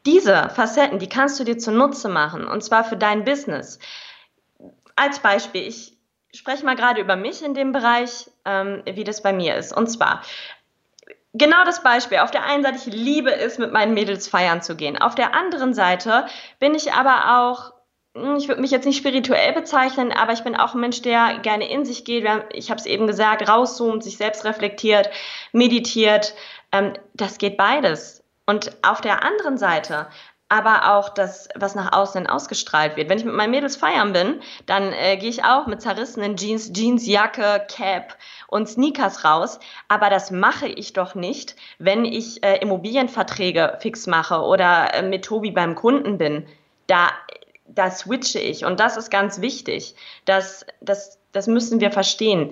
diese Facetten, die kannst du dir zunutze machen, und zwar für dein Business. Als Beispiel, ich spreche mal gerade über mich in dem Bereich, ähm, wie das bei mir ist. Und zwar, genau das Beispiel. Auf der einen Seite, ich liebe es, mit meinen Mädels feiern zu gehen. Auf der anderen Seite bin ich aber auch, hm, ich würde mich jetzt nicht spirituell bezeichnen, aber ich bin auch ein Mensch, der gerne in sich geht. Ich habe es eben gesagt, rauszoomt, sich selbst reflektiert, meditiert. Ähm, das geht beides. Und auf der anderen Seite aber auch das, was nach außen ausgestrahlt wird. Wenn ich mit meinen Mädels feiern bin, dann äh, gehe ich auch mit zerrissenen Jeans, Jeansjacke, Cap und Sneakers raus. Aber das mache ich doch nicht, wenn ich äh, Immobilienverträge fix mache oder äh, mit Tobi beim Kunden bin. Da, da switche ich. Und das ist ganz wichtig. Das, das, das müssen wir verstehen.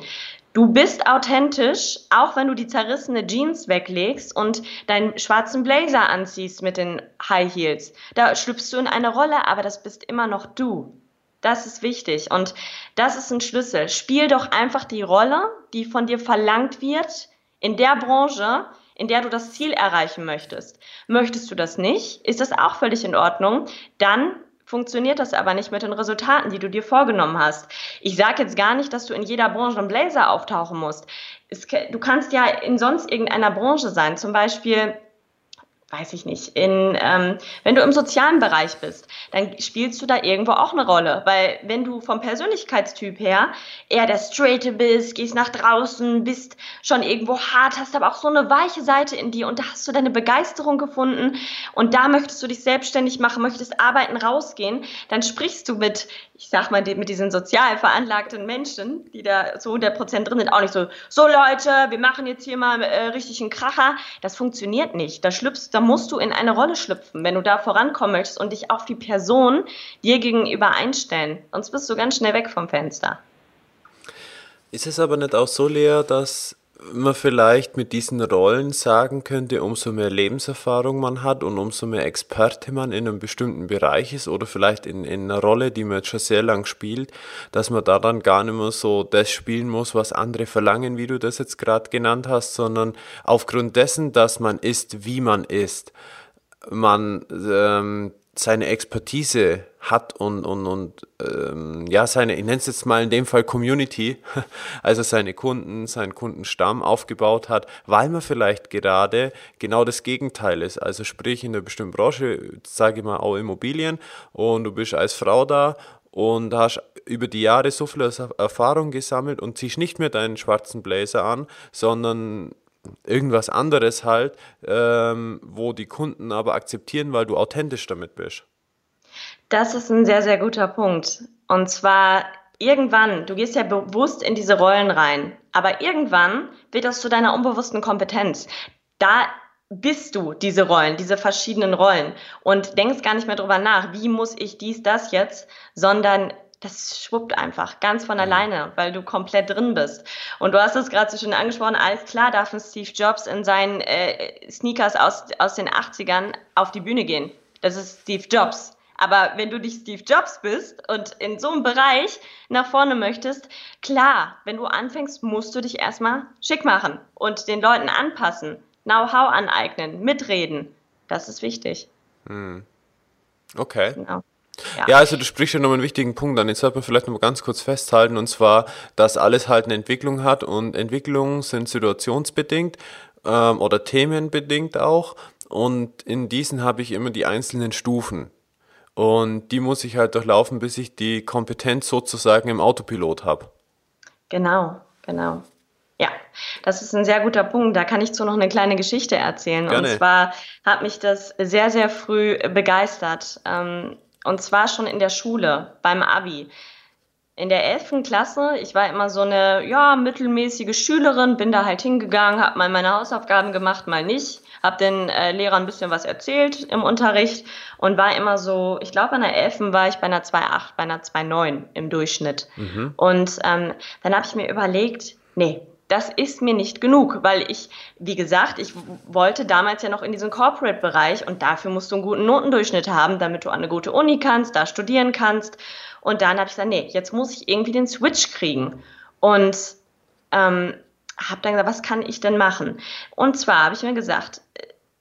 Du bist authentisch, auch wenn du die zerrissene Jeans weglegst und deinen schwarzen Blazer anziehst mit den High Heels. Da schlüpfst du in eine Rolle, aber das bist immer noch du. Das ist wichtig und das ist ein Schlüssel. Spiel doch einfach die Rolle, die von dir verlangt wird in der Branche, in der du das Ziel erreichen möchtest. Möchtest du das nicht, ist das auch völlig in Ordnung. Dann funktioniert das aber nicht mit den Resultaten, die du dir vorgenommen hast. Ich sage jetzt gar nicht, dass du in jeder Branche einen Blazer auftauchen musst. Es, du kannst ja in sonst irgendeiner Branche sein, zum Beispiel weiß ich nicht, in, ähm, wenn du im sozialen Bereich bist, dann spielst du da irgendwo auch eine Rolle. Weil wenn du vom Persönlichkeitstyp her eher der Straighte bist, gehst nach draußen, bist schon irgendwo hart, hast aber auch so eine weiche Seite in dir und da hast du deine Begeisterung gefunden und da möchtest du dich selbstständig machen, möchtest arbeiten, rausgehen, dann sprichst du mit, ich sag mal, mit diesen sozial veranlagten Menschen, die da so 100 Prozent drin sind, auch nicht so, so Leute, wir machen jetzt hier mal äh, richtig einen Kracher. Das funktioniert nicht. Da schlüpfst, da musst du in eine Rolle schlüpfen, wenn du da vorankommen möchtest und dich auf die Person dir gegenüber einstellen. Sonst bist du ganz schnell weg vom Fenster. Ist es aber nicht auch so, Lea, dass man vielleicht mit diesen Rollen sagen könnte, umso mehr Lebenserfahrung man hat und umso mehr Experte man in einem bestimmten Bereich ist oder vielleicht in, in einer Rolle, die man jetzt schon sehr lang spielt, dass man da dann gar nicht mehr so das spielen muss, was andere verlangen, wie du das jetzt gerade genannt hast, sondern aufgrund dessen, dass man ist, wie man ist, man ähm, seine Expertise hat und, und, und ähm, ja, seine, ich nenne es jetzt mal in dem Fall Community, also seine Kunden, seinen Kundenstamm aufgebaut hat, weil man vielleicht gerade genau das Gegenteil ist. Also sprich in einer bestimmten Branche, sage ich mal auch Immobilien und du bist als Frau da und hast über die Jahre so viel Erfahrung gesammelt und ziehst nicht mehr deinen schwarzen Blazer an, sondern irgendwas anderes halt, ähm, wo die Kunden aber akzeptieren, weil du authentisch damit bist. Das ist ein sehr, sehr guter Punkt. Und zwar irgendwann, du gehst ja bewusst in diese Rollen rein, aber irgendwann wird das zu deiner unbewussten Kompetenz. Da bist du diese Rollen, diese verschiedenen Rollen und denkst gar nicht mehr drüber nach, wie muss ich dies, das jetzt, sondern das schwuppt einfach ganz von alleine, weil du komplett drin bist. Und du hast es gerade so schön angesprochen, alles klar darf ein Steve Jobs in seinen äh, Sneakers aus, aus den 80ern auf die Bühne gehen. Das ist Steve Jobs. Aber wenn du nicht Steve Jobs bist und in so einem Bereich nach vorne möchtest, klar, wenn du anfängst, musst du dich erstmal schick machen und den Leuten anpassen, Know-how aneignen, mitreden. Das ist wichtig. Hm. Okay. Genau. Ja. ja, also du sprichst ja noch einen wichtigen Punkt an. Jetzt sollte man vielleicht noch mal ganz kurz festhalten, und zwar, dass alles halt eine Entwicklung hat und Entwicklungen sind situationsbedingt ähm, oder themenbedingt auch. Und in diesen habe ich immer die einzelnen Stufen. Und die muss ich halt durchlaufen, bis ich die Kompetenz sozusagen im Autopilot habe. Genau, genau. Ja, das ist ein sehr guter Punkt. Da kann ich zu noch eine kleine Geschichte erzählen. Gerne. Und zwar hat mich das sehr, sehr früh begeistert. Und zwar schon in der Schule, beim Abi. In der 11. Klasse, ich war immer so eine, ja, mittelmäßige Schülerin, bin da halt hingegangen, habe mal meine Hausaufgaben gemacht, mal nicht, habe den äh, Lehrern ein bisschen was erzählt im Unterricht und war immer so, ich glaube, an der 11. war ich bei einer 2,8, bei einer 2,9 im Durchschnitt. Mhm. Und ähm, dann habe ich mir überlegt, nee, das ist mir nicht genug, weil ich, wie gesagt, ich wollte damals ja noch in diesen Corporate-Bereich und dafür musst du einen guten Notendurchschnitt haben, damit du an eine gute Uni kannst, da studieren kannst. Und dann habe ich gesagt, nee, jetzt muss ich irgendwie den Switch kriegen. Und ähm, habe dann gesagt, was kann ich denn machen? Und zwar habe ich mir gesagt,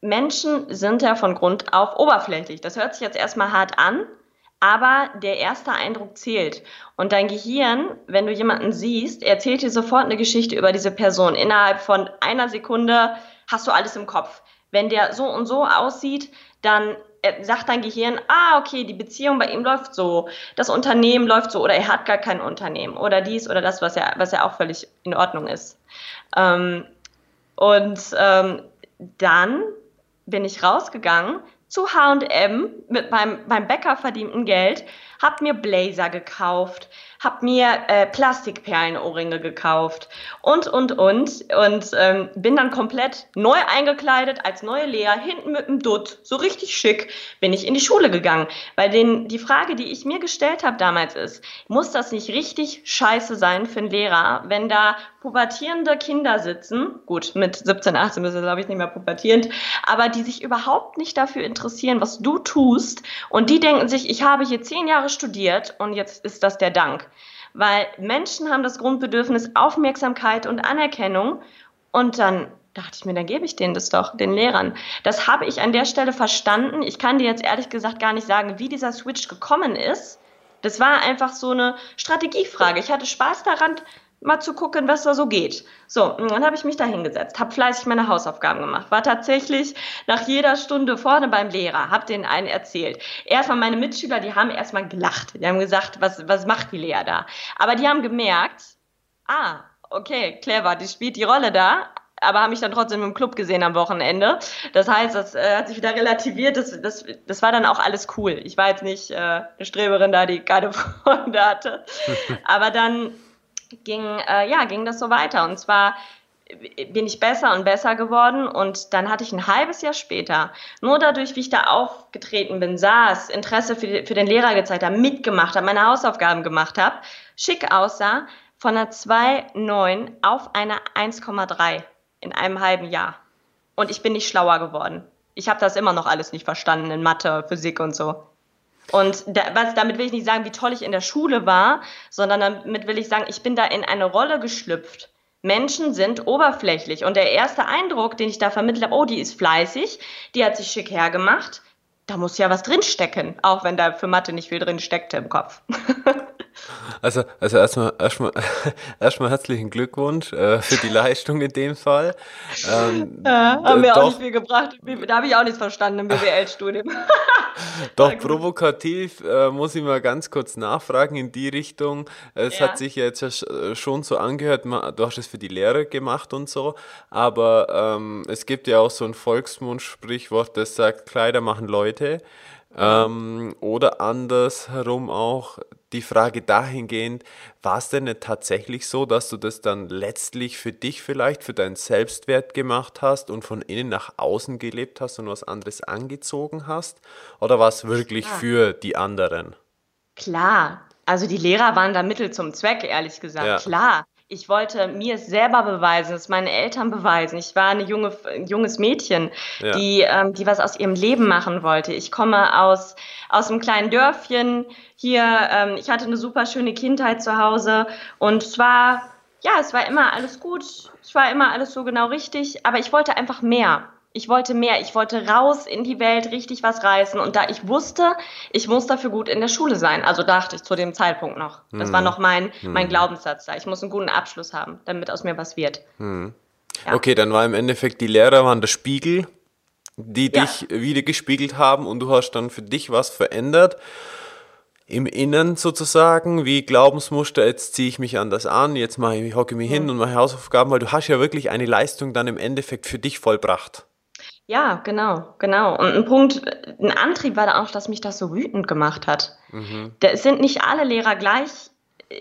Menschen sind ja von Grund auf oberflächlich. Das hört sich jetzt erstmal hart an, aber der erste Eindruck zählt. Und dein Gehirn, wenn du jemanden siehst, erzählt dir sofort eine Geschichte über diese Person. Innerhalb von einer Sekunde hast du alles im Kopf. Wenn der so und so aussieht, dann äh, sagt dein Gehirn, ah, okay, die Beziehung bei ihm läuft so, das Unternehmen läuft so oder er hat gar kein Unternehmen oder dies oder das, was ja, was ja auch völlig in Ordnung ist. Ähm, und ähm, dann bin ich rausgegangen zu H&M mit meinem, meinem Bäcker verdienten Geld, habe mir Blazer gekauft, habe mir äh, Plastikperlenohrringe gekauft und, und, und. Und ähm, bin dann komplett neu eingekleidet als neue Lea, hinten mit dem Dutt, so richtig schick, bin ich in die Schule gegangen. Weil den, die Frage, die ich mir gestellt habe damals ist, muss das nicht richtig scheiße sein für einen Lehrer, wenn da pubertierende Kinder sitzen, gut, mit 17, 18 ist er, glaube ich, nicht mehr pubertierend, aber die sich überhaupt nicht dafür interessieren, was du tust. Und die denken sich, ich habe hier zehn Jahre studiert und jetzt ist das der Dank. Weil Menschen haben das Grundbedürfnis Aufmerksamkeit und Anerkennung. Und dann dachte ich mir, dann gebe ich denen das doch, den Lehrern. Das habe ich an der Stelle verstanden. Ich kann dir jetzt ehrlich gesagt gar nicht sagen, wie dieser Switch gekommen ist. Das war einfach so eine Strategiefrage. Ich hatte Spaß daran, mal zu gucken, was da so geht. So, und dann habe ich mich da hingesetzt, habe fleißig meine Hausaufgaben gemacht, war tatsächlich nach jeder Stunde vorne beim Lehrer, habe den einen erzählt. Erstmal meine Mitschüler, die haben erstmal gelacht. Die haben gesagt, was, was macht die Lea da? Aber die haben gemerkt, ah, okay, clever, die spielt die Rolle da, aber haben mich dann trotzdem im Club gesehen am Wochenende. Das heißt, das äh, hat sich wieder relativiert. Das, das, das war dann auch alles cool. Ich war jetzt nicht äh, eine Streberin da, die keine Freunde hatte. aber dann ging, äh, ja, ging das so weiter. Und zwar bin ich besser und besser geworden und dann hatte ich ein halbes Jahr später, nur dadurch, wie ich da aufgetreten bin, saß, Interesse für, für den Lehrer gezeigt habe, mitgemacht habe, meine Hausaufgaben gemacht habe, schick aussah, von einer 2,9 auf eine 1,3 in einem halben Jahr. Und ich bin nicht schlauer geworden. Ich habe das immer noch alles nicht verstanden in Mathe, Physik und so. Und da, was, damit will ich nicht sagen, wie toll ich in der Schule war, sondern damit will ich sagen, ich bin da in eine Rolle geschlüpft. Menschen sind oberflächlich. Und der erste Eindruck, den ich da vermittelt habe, oh, die ist fleißig, die hat sich schick hergemacht, da muss ja was drinstecken, auch wenn da für Mathe nicht viel drin steckte im Kopf. Also, also erstmal, erstmal, erstmal herzlichen Glückwunsch äh, für die Leistung in dem Fall. Ähm, ja, haben mir auch nicht viel gebracht. Da habe ich auch nichts verstanden im BWL-Studium. doch provokativ äh, muss ich mal ganz kurz nachfragen in die Richtung. Es ja. hat sich jetzt äh, schon so angehört, du hast es für die Lehre gemacht und so, aber ähm, es gibt ja auch so ein Volksmund-Sprichwort, das sagt, Kleider machen Leute. Ähm, oder andersherum auch die Frage dahingehend, war es denn tatsächlich so, dass du das dann letztlich für dich vielleicht, für deinen Selbstwert gemacht hast und von innen nach außen gelebt hast und was anderes angezogen hast? Oder war es wirklich ja. für die anderen? Klar, also die Lehrer waren da Mittel zum Zweck, ehrlich gesagt. Ja. Klar, ich wollte mir selber beweisen, es meinen Eltern beweisen. Ich war eine junge, ein junges Mädchen, ja. die, ähm, die was aus ihrem Leben machen wollte. Ich komme aus, aus einem kleinen Dörfchen hier. Ähm, ich hatte eine super schöne Kindheit zu Hause und zwar, ja, es war immer alles gut. Es war immer alles so genau richtig, aber ich wollte einfach mehr ich wollte mehr, ich wollte raus in die Welt, richtig was reißen. Und da ich wusste, ich muss dafür gut in der Schule sein, also dachte ich zu dem Zeitpunkt noch. Das hm. war noch mein, mein hm. Glaubenssatz da. Ich muss einen guten Abschluss haben, damit aus mir was wird. Hm. Ja. Okay, dann war im Endeffekt die Lehrer waren der Spiegel, die ja. dich wieder gespiegelt haben und du hast dann für dich was verändert im Innen sozusagen, wie Glaubensmuster, jetzt ziehe ich mich anders an, jetzt mache ich, hocke mich hin und mache Hausaufgaben, weil du hast ja wirklich eine Leistung dann im Endeffekt für dich vollbracht. Ja, genau, genau. Und ein Punkt, ein Antrieb war da auch, dass mich das so wütend gemacht hat. Mhm. Da sind nicht alle Lehrer gleich,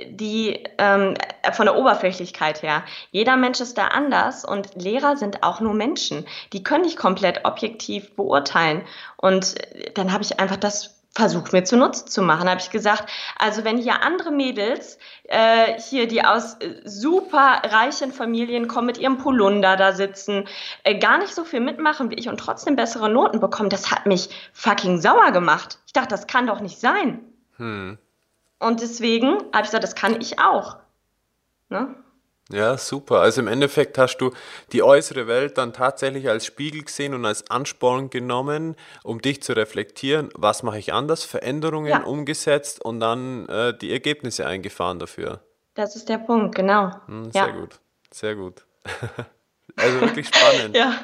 die ähm, von der Oberflächlichkeit her. Jeder Mensch ist da anders und Lehrer sind auch nur Menschen. Die können nicht komplett objektiv beurteilen. Und dann habe ich einfach das versucht mir zunutze zu machen. Habe ich gesagt, also wenn hier andere Mädels äh, hier, die aus äh, super reichen Familien kommen, mit ihrem Polunder da sitzen, äh, gar nicht so viel mitmachen wie ich und trotzdem bessere Noten bekommen, das hat mich fucking sauer gemacht. Ich dachte, das kann doch nicht sein. Hm. Und deswegen habe ich gesagt, das kann ich auch. Ne? Ja, super. Also im Endeffekt hast du die äußere Welt dann tatsächlich als Spiegel gesehen und als Ansporn genommen, um dich zu reflektieren, was mache ich anders, Veränderungen ja. umgesetzt und dann äh, die Ergebnisse eingefahren dafür. Das ist der Punkt, genau. Hm, sehr ja. gut, sehr gut. also wirklich spannend. ja.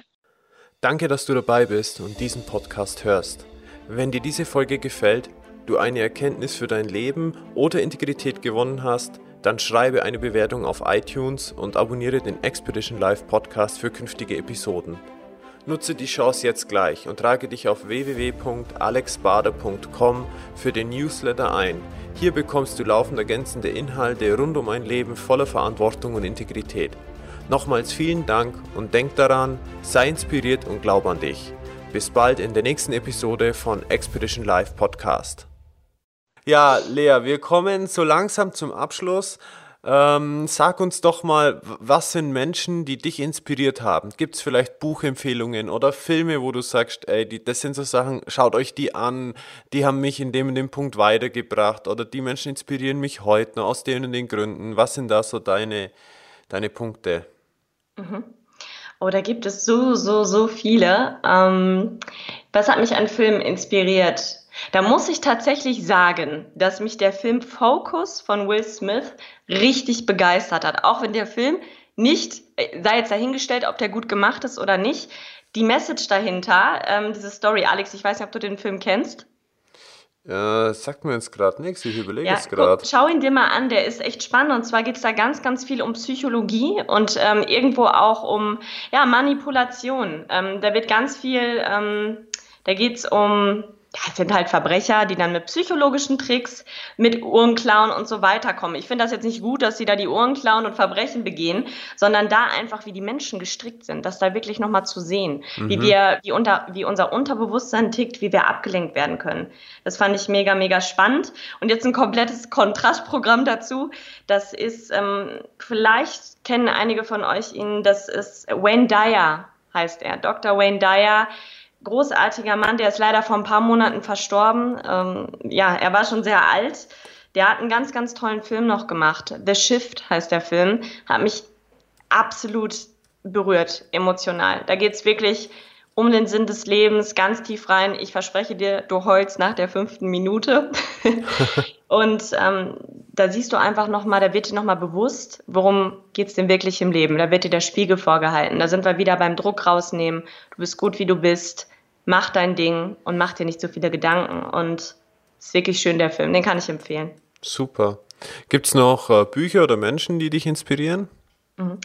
Danke, dass du dabei bist und diesen Podcast hörst. Wenn dir diese Folge gefällt, du eine Erkenntnis für dein Leben oder Integrität gewonnen hast, dann schreibe eine Bewertung auf iTunes und abonniere den Expedition Live Podcast für künftige Episoden. Nutze die Chance jetzt gleich und trage dich auf www.alexbader.com für den Newsletter ein. Hier bekommst du laufend ergänzende Inhalte rund um ein Leben voller Verantwortung und Integrität. Nochmals vielen Dank und denk daran, sei inspiriert und glaub an dich. Bis bald in der nächsten Episode von Expedition Live Podcast. Ja, Lea, wir kommen so langsam zum Abschluss. Ähm, sag uns doch mal, was sind Menschen, die dich inspiriert haben? Gibt es vielleicht Buchempfehlungen oder Filme, wo du sagst, ey, die, das sind so Sachen, schaut euch die an, die haben mich in dem und dem Punkt weitergebracht oder die Menschen inspirieren mich heute noch aus den und den Gründen. Was sind da so deine, deine Punkte? Mhm. Oh, da gibt es so, so, so viele. Ähm, was hat mich an Filmen inspiriert? Da muss ich tatsächlich sagen, dass mich der Film Focus von Will Smith richtig begeistert hat. Auch wenn der Film nicht, äh, sei jetzt dahingestellt, ob der gut gemacht ist oder nicht, die Message dahinter, ähm, diese Story, Alex, ich weiß nicht, ob du den Film kennst. Ja, sagt mir jetzt gerade nichts, ich überlege ja, es gerade. Schau ihn dir mal an, der ist echt spannend. Und zwar geht es da ganz, ganz viel um Psychologie und ähm, irgendwo auch um ja, Manipulation. Ähm, da wird ganz viel, ähm, da geht es um ja, es sind halt Verbrecher, die dann mit psychologischen Tricks, mit Uhren klauen und so weiter kommen. Ich finde das jetzt nicht gut, dass sie da die Uhren klauen und Verbrechen begehen, sondern da einfach, wie die Menschen gestrickt sind, das da wirklich nochmal zu sehen, mhm. wie wir, wie, unter, wie unser Unterbewusstsein tickt, wie wir abgelenkt werden können. Das fand ich mega, mega spannend. Und jetzt ein komplettes Kontrastprogramm dazu. Das ist, ähm, vielleicht kennen einige von euch ihn, das ist Wayne Dyer, heißt er. Dr. Wayne Dyer großartiger Mann, der ist leider vor ein paar Monaten verstorben. Ähm, ja, er war schon sehr alt. Der hat einen ganz, ganz tollen Film noch gemacht. The Shift heißt der Film. Hat mich absolut berührt, emotional. Da geht es wirklich um den Sinn des Lebens, ganz tief rein. Ich verspreche dir, du heulst nach der fünften Minute. und ähm, da siehst du einfach nochmal, da wird dir nochmal bewusst, worum geht es denn wirklich im Leben. Da wird dir der Spiegel vorgehalten. Da sind wir wieder beim Druck rausnehmen. Du bist gut, wie du bist. Mach dein Ding und mach dir nicht so viele Gedanken. Und es ist wirklich schön, der Film. Den kann ich empfehlen. Super. Gibt es noch äh, Bücher oder Menschen, die dich inspirieren? Mhm.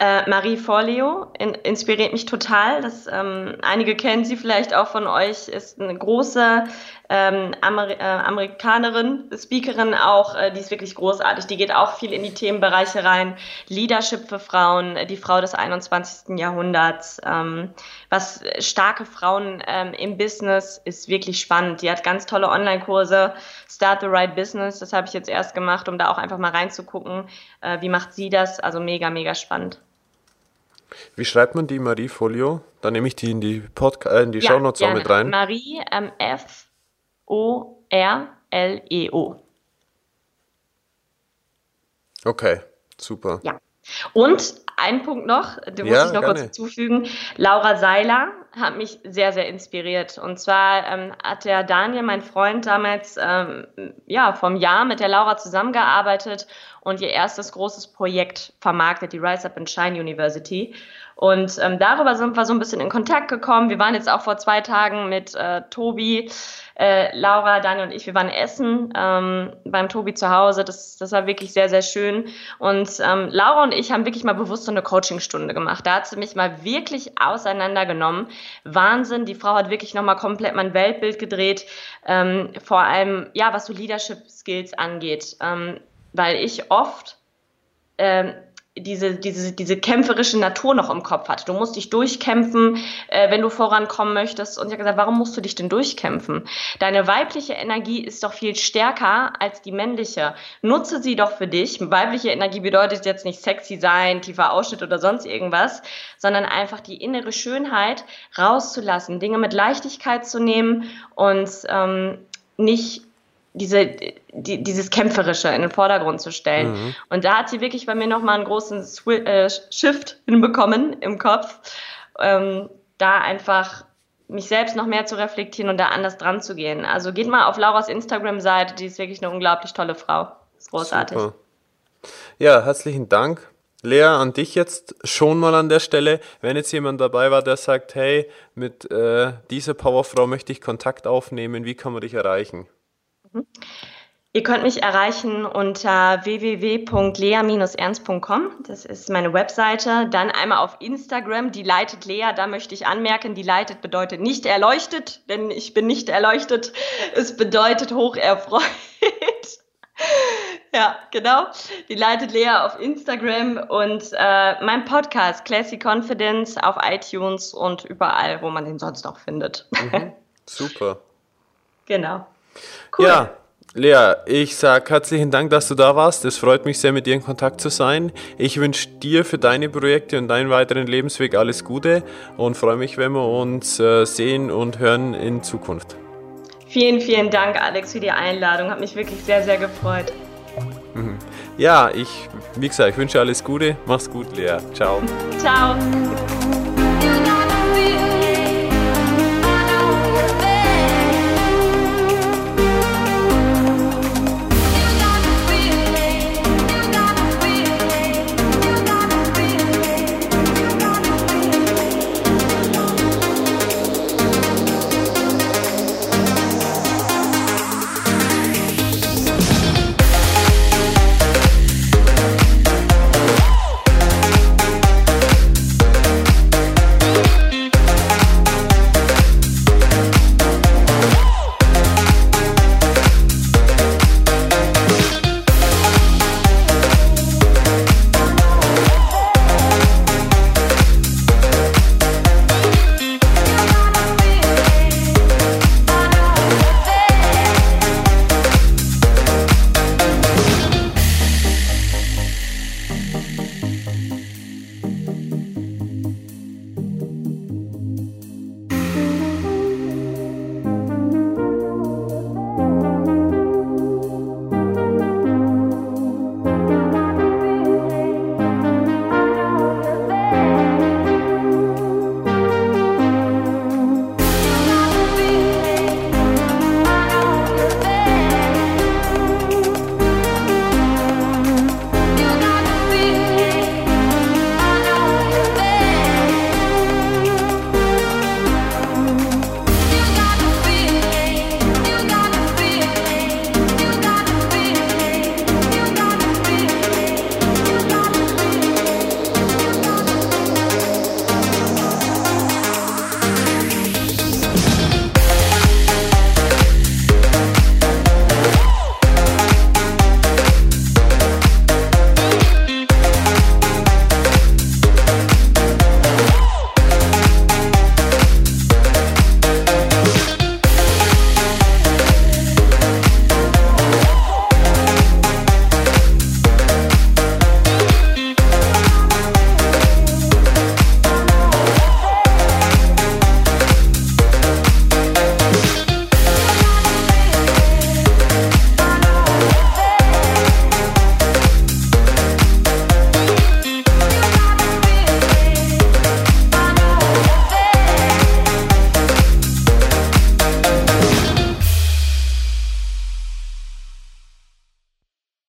Äh, Marie Forleo in, inspiriert mich total. Das, ähm, einige kennen sie vielleicht auch von euch, ist eine große ähm, Amer äh, Amerikanerin, Speakerin auch, äh, die ist wirklich großartig. Die geht auch viel in die Themenbereiche rein. Leadership für Frauen, äh, die Frau des 21. Jahrhunderts. Ähm, was starke Frauen ähm, im Business ist wirklich spannend. Die hat ganz tolle Online-Kurse. Start the Right Business, das habe ich jetzt erst gemacht, um da auch einfach mal reinzugucken, äh, wie macht sie das. Also mega, mega spannend. Wie schreibt man die Marie Folio? Dann nehme ich die in die, Podca äh, in die ja, Shownotes auch mit rein. Marie ähm, F O-R-L-E-O. Okay, super. Ja. Und ein Punkt noch, den muss ja, ich noch kurz hinzufügen. Laura Seiler hat mich sehr, sehr inspiriert. Und zwar ähm, hat der Daniel, mein Freund, damals ähm, ja, vom Jahr mit der Laura zusammengearbeitet und ihr erstes großes Projekt vermarktet, die Rise Up and Shine University. Und ähm, darüber sind wir so ein bisschen in Kontakt gekommen. Wir waren jetzt auch vor zwei Tagen mit äh, Tobi, äh, Laura, Daniel und ich, wir waren essen ähm, beim Tobi zu Hause. Das, das war wirklich sehr, sehr schön. Und ähm, Laura und ich haben wirklich mal bewusst so eine Coachingstunde gemacht. Da hat sie mich mal wirklich auseinandergenommen. Wahnsinn, die Frau hat wirklich nochmal komplett mein Weltbild gedreht. Ähm, vor allem, ja, was so Leadership Skills angeht. Ähm, weil ich oft ähm, diese, diese, diese kämpferische Natur noch im Kopf hat. Du musst dich durchkämpfen, äh, wenn du vorankommen möchtest. Und ich habe gesagt, warum musst du dich denn durchkämpfen? Deine weibliche Energie ist doch viel stärker als die männliche. Nutze sie doch für dich. Weibliche Energie bedeutet jetzt nicht sexy sein, tiefer Ausschnitt oder sonst irgendwas, sondern einfach die innere Schönheit rauszulassen, Dinge mit Leichtigkeit zu nehmen und ähm, nicht diese, die, dieses Kämpferische in den Vordergrund zu stellen. Mhm. Und da hat sie wirklich bei mir nochmal einen großen Swi äh, Shift hinbekommen im Kopf, ähm, da einfach mich selbst noch mehr zu reflektieren und da anders dran zu gehen. Also geht mal auf Lauras Instagram-Seite, die ist wirklich eine unglaublich tolle Frau. Ist großartig. Super. Ja, herzlichen Dank. Lea, an dich jetzt schon mal an der Stelle, wenn jetzt jemand dabei war, der sagt, hey, mit äh, dieser Powerfrau möchte ich Kontakt aufnehmen, wie kann man dich erreichen? Mhm. Ihr könnt mich erreichen unter www.lea-ernst.com. Das ist meine Webseite. Dann einmal auf Instagram, die leitet Lea. Da möchte ich anmerken, die leitet bedeutet nicht erleuchtet, denn ich bin nicht erleuchtet. Es bedeutet hoch erfreut. ja, genau. Die leitet Lea auf Instagram und äh, mein Podcast Classic Confidence auf iTunes und überall, wo man den sonst auch findet. Mhm, super. Genau. Cool. Ja, Lea, ich sage herzlichen Dank, dass du da warst. Es freut mich sehr, mit dir in Kontakt zu sein. Ich wünsche dir für deine Projekte und deinen weiteren Lebensweg alles Gute und freue mich, wenn wir uns äh, sehen und hören in Zukunft. Vielen, vielen Dank, Alex, für die Einladung. Hat mich wirklich sehr, sehr gefreut. Mhm. Ja, ich, wie gesagt, ich wünsche alles Gute. Mach's gut, Lea. Ciao. Ciao.